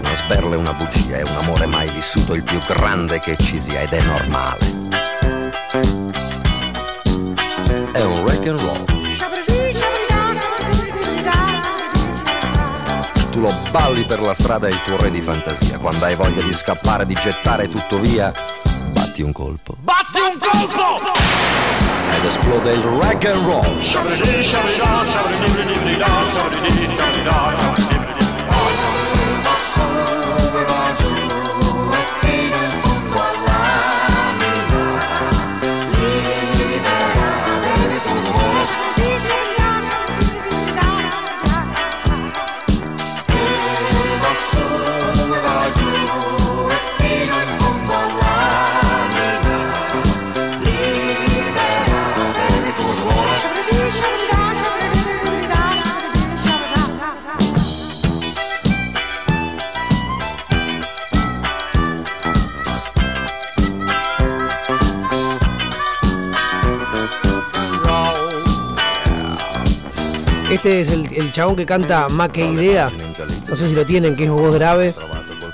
Una sberla e una bugia, è un amore mai vissuto, il più grande che ci sia ed è normale. È un rock and roll. Tu lo balli per la strada è il tuo re di fantasia. Quando hai voglia di scappare, di gettare tutto via, batti un colpo Batti un colpo! ed esplode il rock and roll. Este es el, el chabón que canta Ma che idea. No sé si lo tienen, que es voz grave.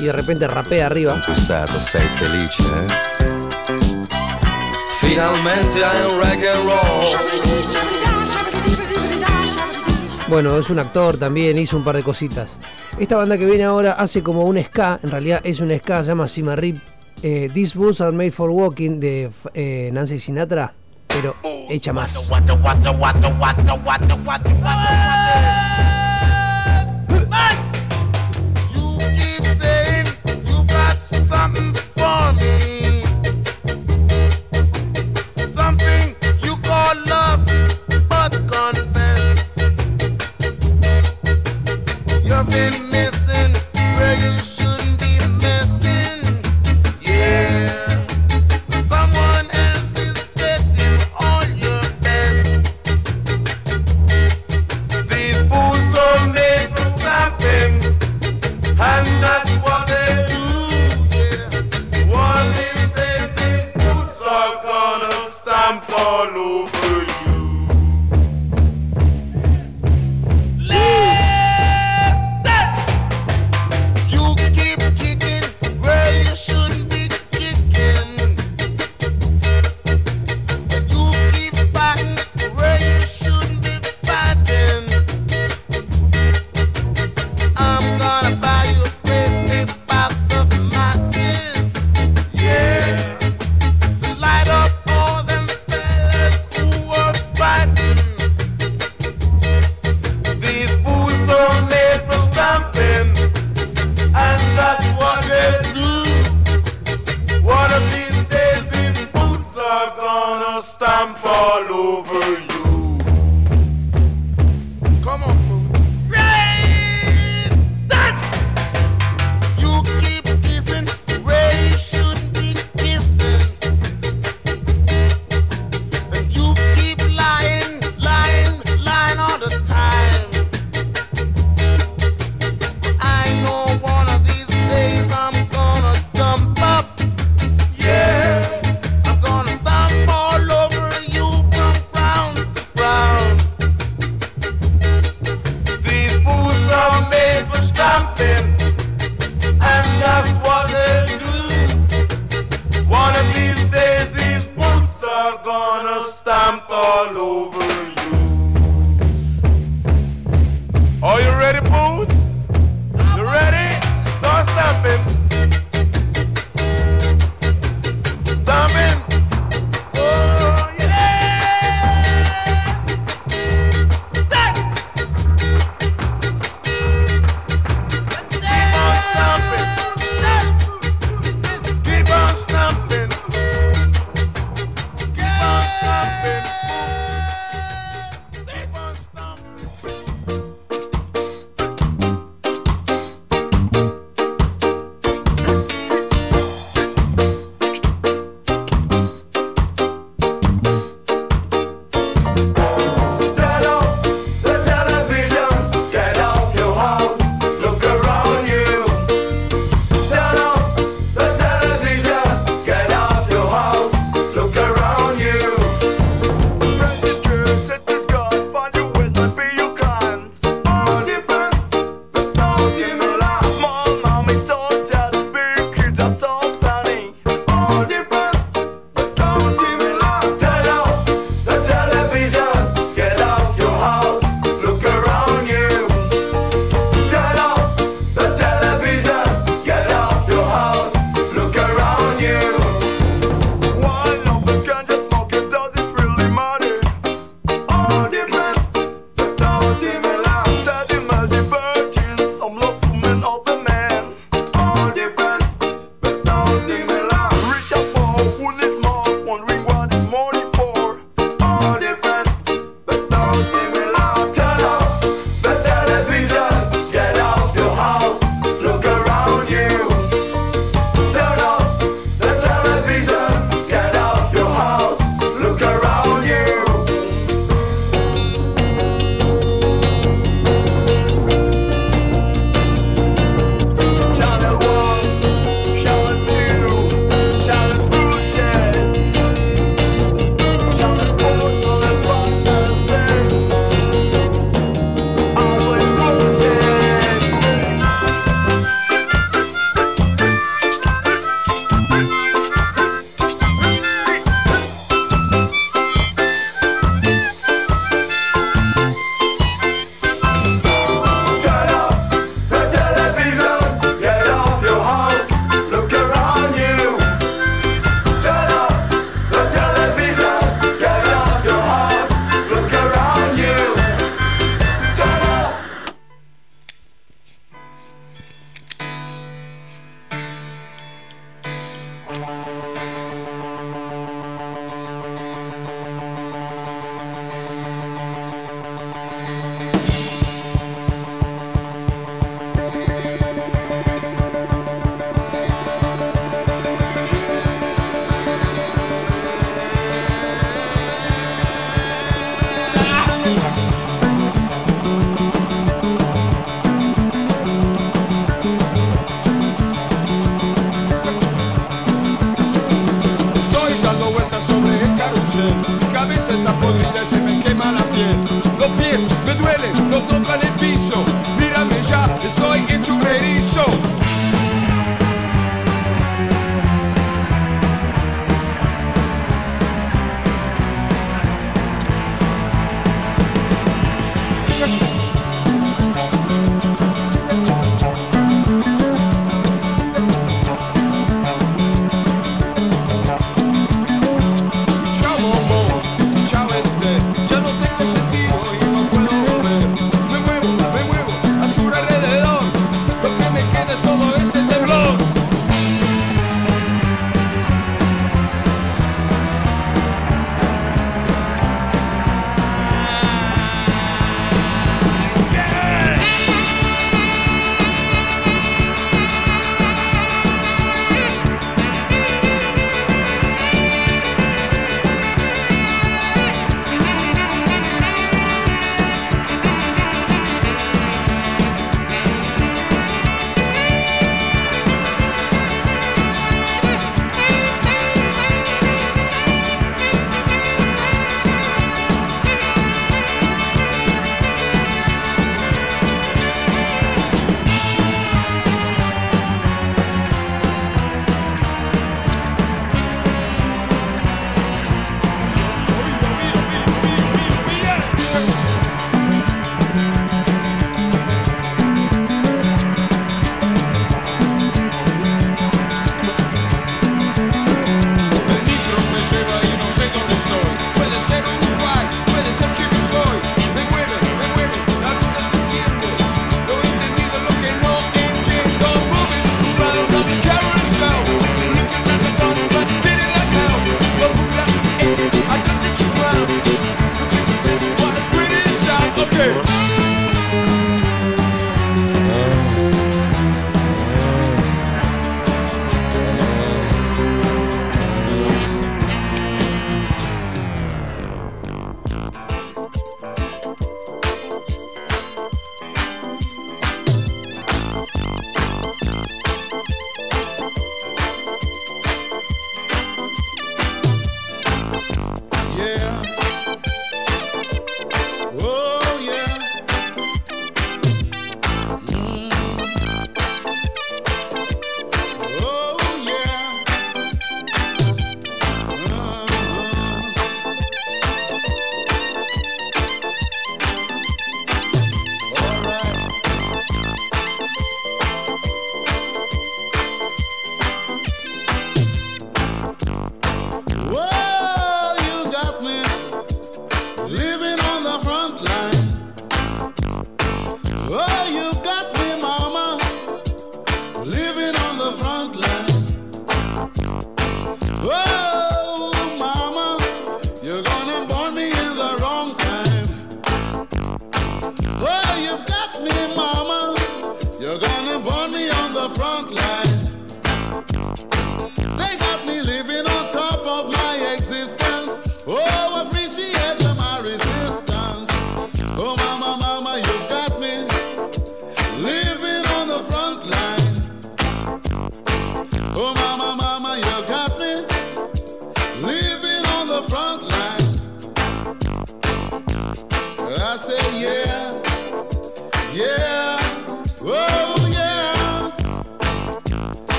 Y de repente rapea arriba. Eh? Finalmente hai un rock and roll. Bueno, es un actor también, hizo un par de cositas. Esta banda que viene ahora hace como un ska, en realidad es un ska, se llama Simarip. Eh, These Boots Are Made for Walking de eh, Nancy Sinatra, pero hecha más.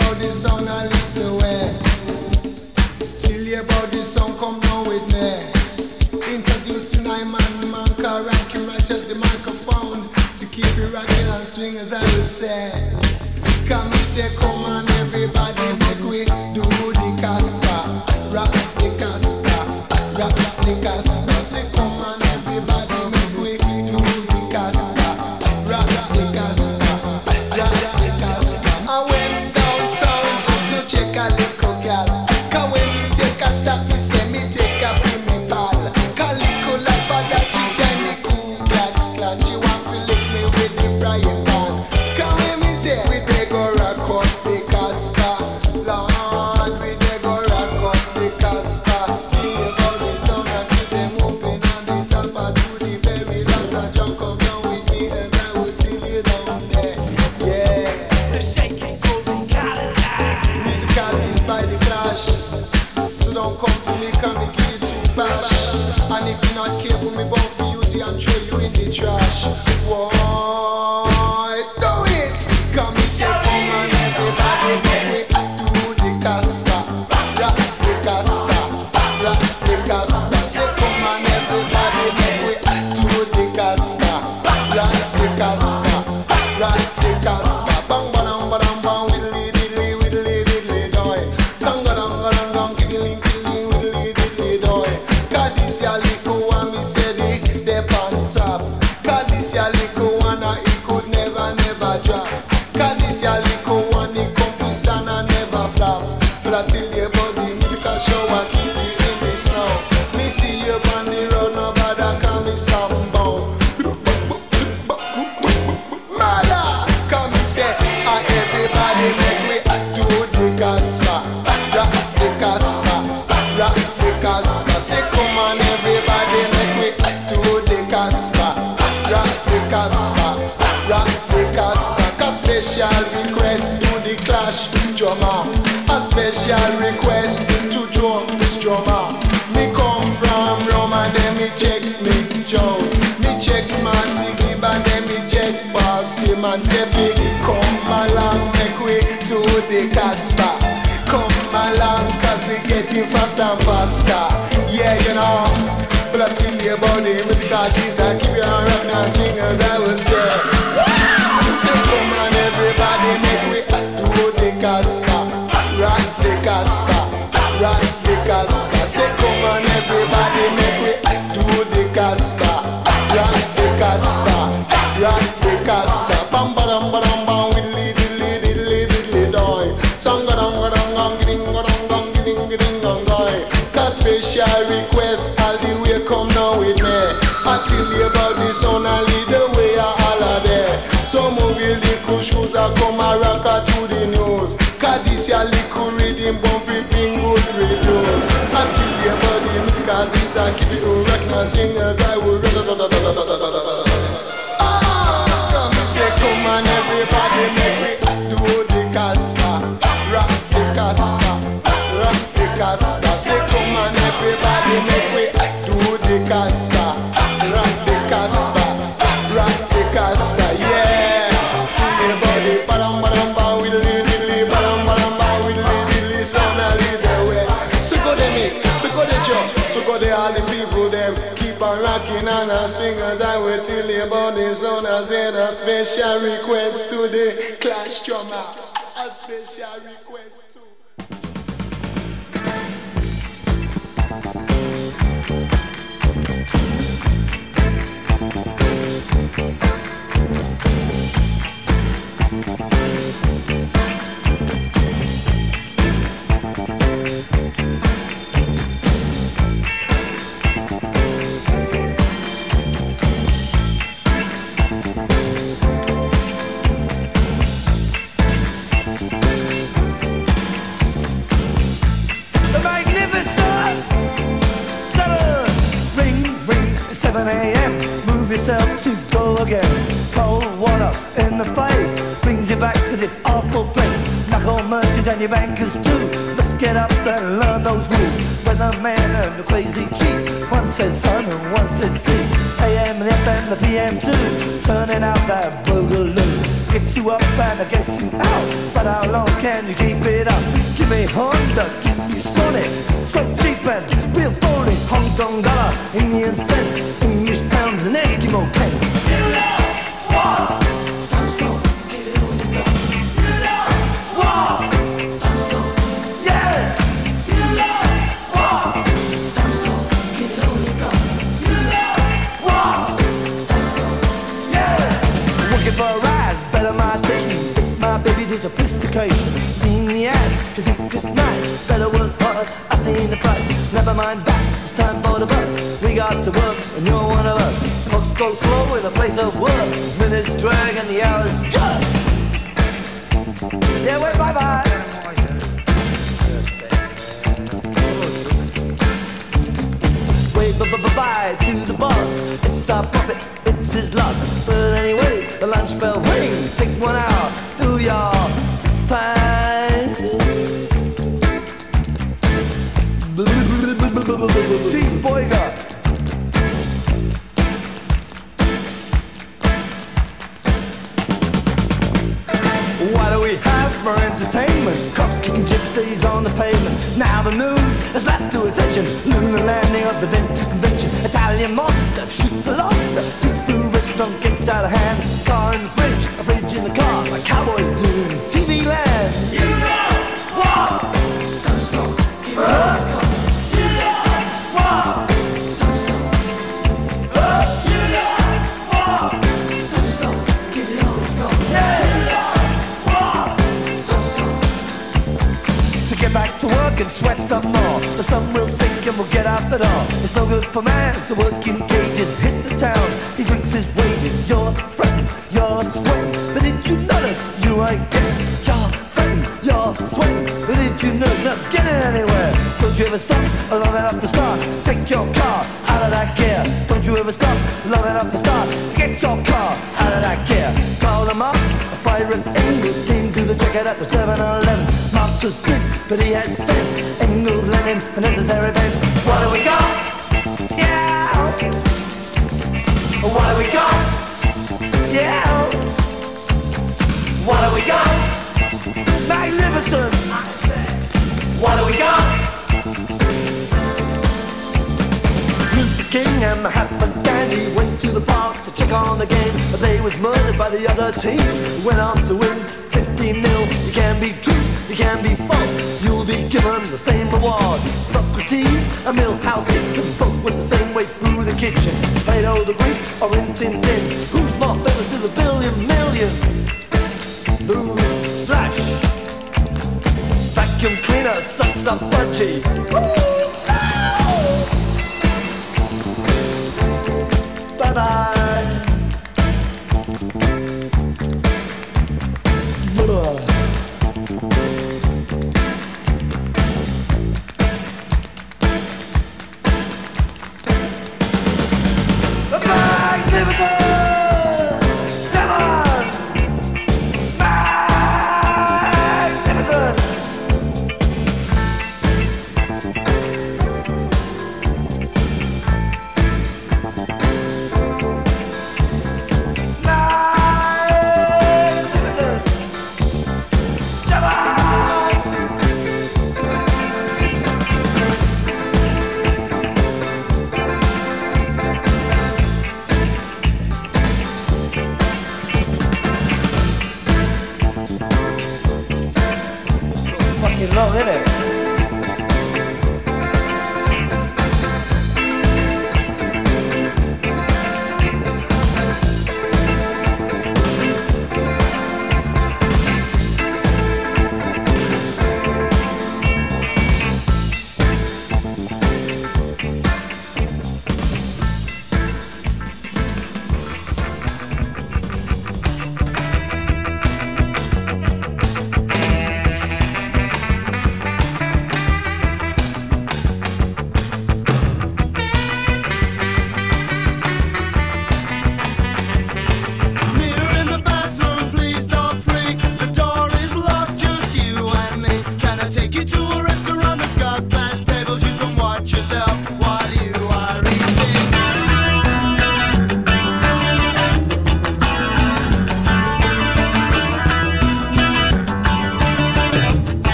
body sound a little way. Till your body sound come down with me. Introducing my man, man, car, rocking right at the microphone. To keep it rocking and swing as I will say. Come, say, come on, everybody, make way, do the cast. special request to the clash drummer. A special request to the crazy chief. One says sun and one says sea. AM and FM, the PM too. Turning out that boogaloo. gets you up and I guess you out. But how long can you keep it up? Give me Honda, But did you notice you ain't getting? You're fretting, you're sweating. But did you notice not getting anywhere? Don't you ever stop long enough to start? Take your car out of that gear. Don't you ever stop long enough to start? Get your car out of that gear. Call them up, a fire and Engels came to the checkout at the 7-Eleven. Marx was good, but he had sense. Engels, Lenin, the necessary bends. What do we got? Yeah. What do we got? Yeah. What do we got? Magnificent. What do we got? Luther King and Mahatma Gandhi went to the park to check on the game, but they was murdered by the other team. Went on to win 15 nil. You can be true, you can be false. You'll be given the same reward. Socrates, a Millhouse Dixon, both went the same way through the kitchen. Plato the Greek or Tin. Who's more famous to the billion millions? Who's Flash? Vacuum cleaner sucks up budgie. Bye bye.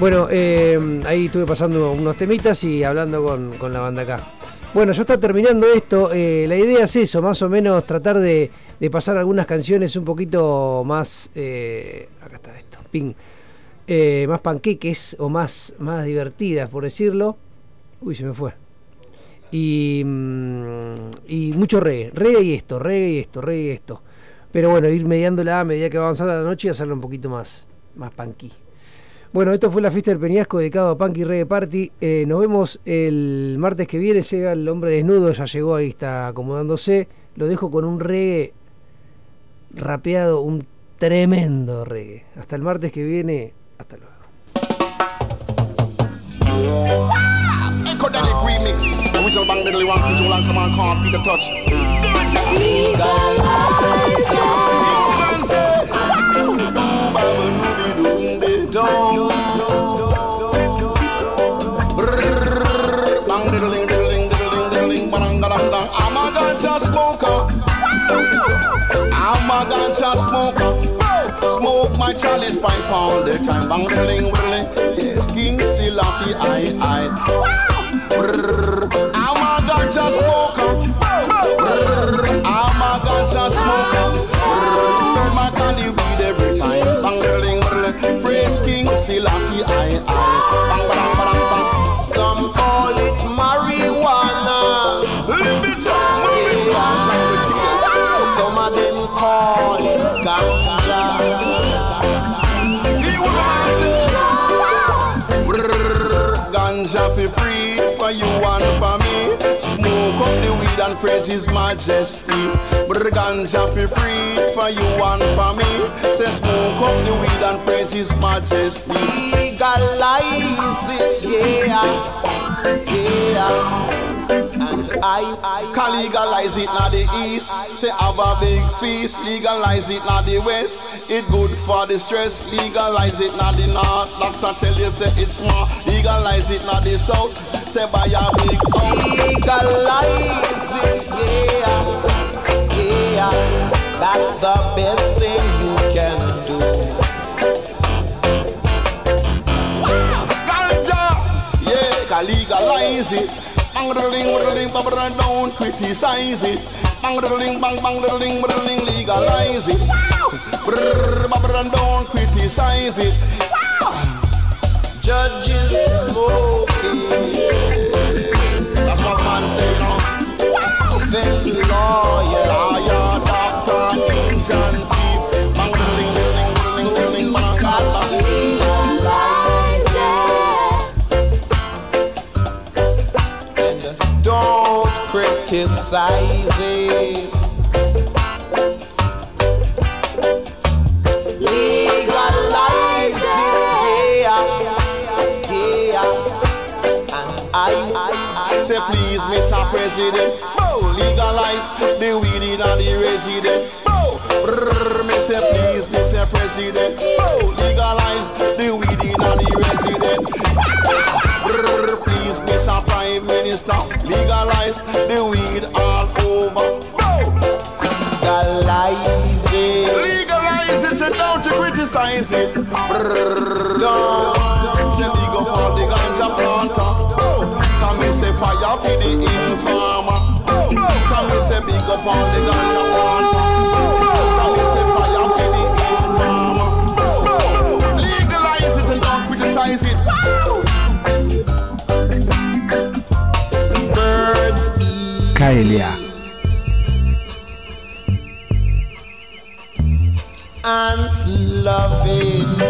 Bueno, em, ahí estuve pasando unos temitas y hablando con, con, la banda acá. Bueno, ya está terminando esto. Eh, la idea es eso, más o menos tratar de, de pasar algunas canciones un poquito más. Eh, acá está esto, ping. Eh, más panqueques o más, más divertidas, por decirlo. Uy, se me fue. Y, mm, y mucho reggae, reggae y esto, reggae y esto, reggae y esto. Pero bueno, ir mediándola a medida que va avanzando la noche y hacerlo un poquito más, más. Bueno, esto fue la fiesta del Peñasco dedicado a Punk y Reggae Party. Eh, nos vemos el martes que viene. Llega el hombre desnudo, ya llegó ahí, está acomodándose. Lo dejo con un reggae rapeado, un tremendo reggae. Hasta el martes que viene. Hasta luego. Chalice pipe all the time. Bang whirling, whirling. Yes, King Selassie, I, I. Brrr, I'm a ganja smoker. Brrr, I'm a ganja smoker. Brrr, my candy weed every time. Bang whirling, whirling. Praise King Selassie, I, I. for you and for me. Smoke up the weed and praise His Majesty. Brrr, Ganja fi free for you and for me. Say smoke up the weed and praise His Majesty. Legalize it, yeah, yeah. I, Can legalize it now the east. Say have a big feast. Legalize it now the west. It good for the stress. Legalize it now the north. Doctor tell you say it's smart. Legalize it now the south. Say buy a big house. legalize it, yeah, yeah. That's the best thing you can do. Ganja, yeah, can legalize it bang riddling, riddling, don't criticize it. Bang riddling, bang bang riddling, riddling, legalize it. Brrr, brr, don't criticize it. Judges smoking. That's what man say, no. Then lawyer, lawyer. It. Legalize it, yeah, yeah. And I, I, I Say please, Mr. President, oh, legalize the weed in the resident. Oh, brrr, me say please, Mr. President, oh, legalize the weed in the resident. Prime Minister, legalize the weed all over. Oh, legalize it. legalize it and don't you criticize it. Brrr, don't say big up all the ganja planter. Come me say fire for the informer. Come me say big up all the ganja planter. Caelia. ants love it.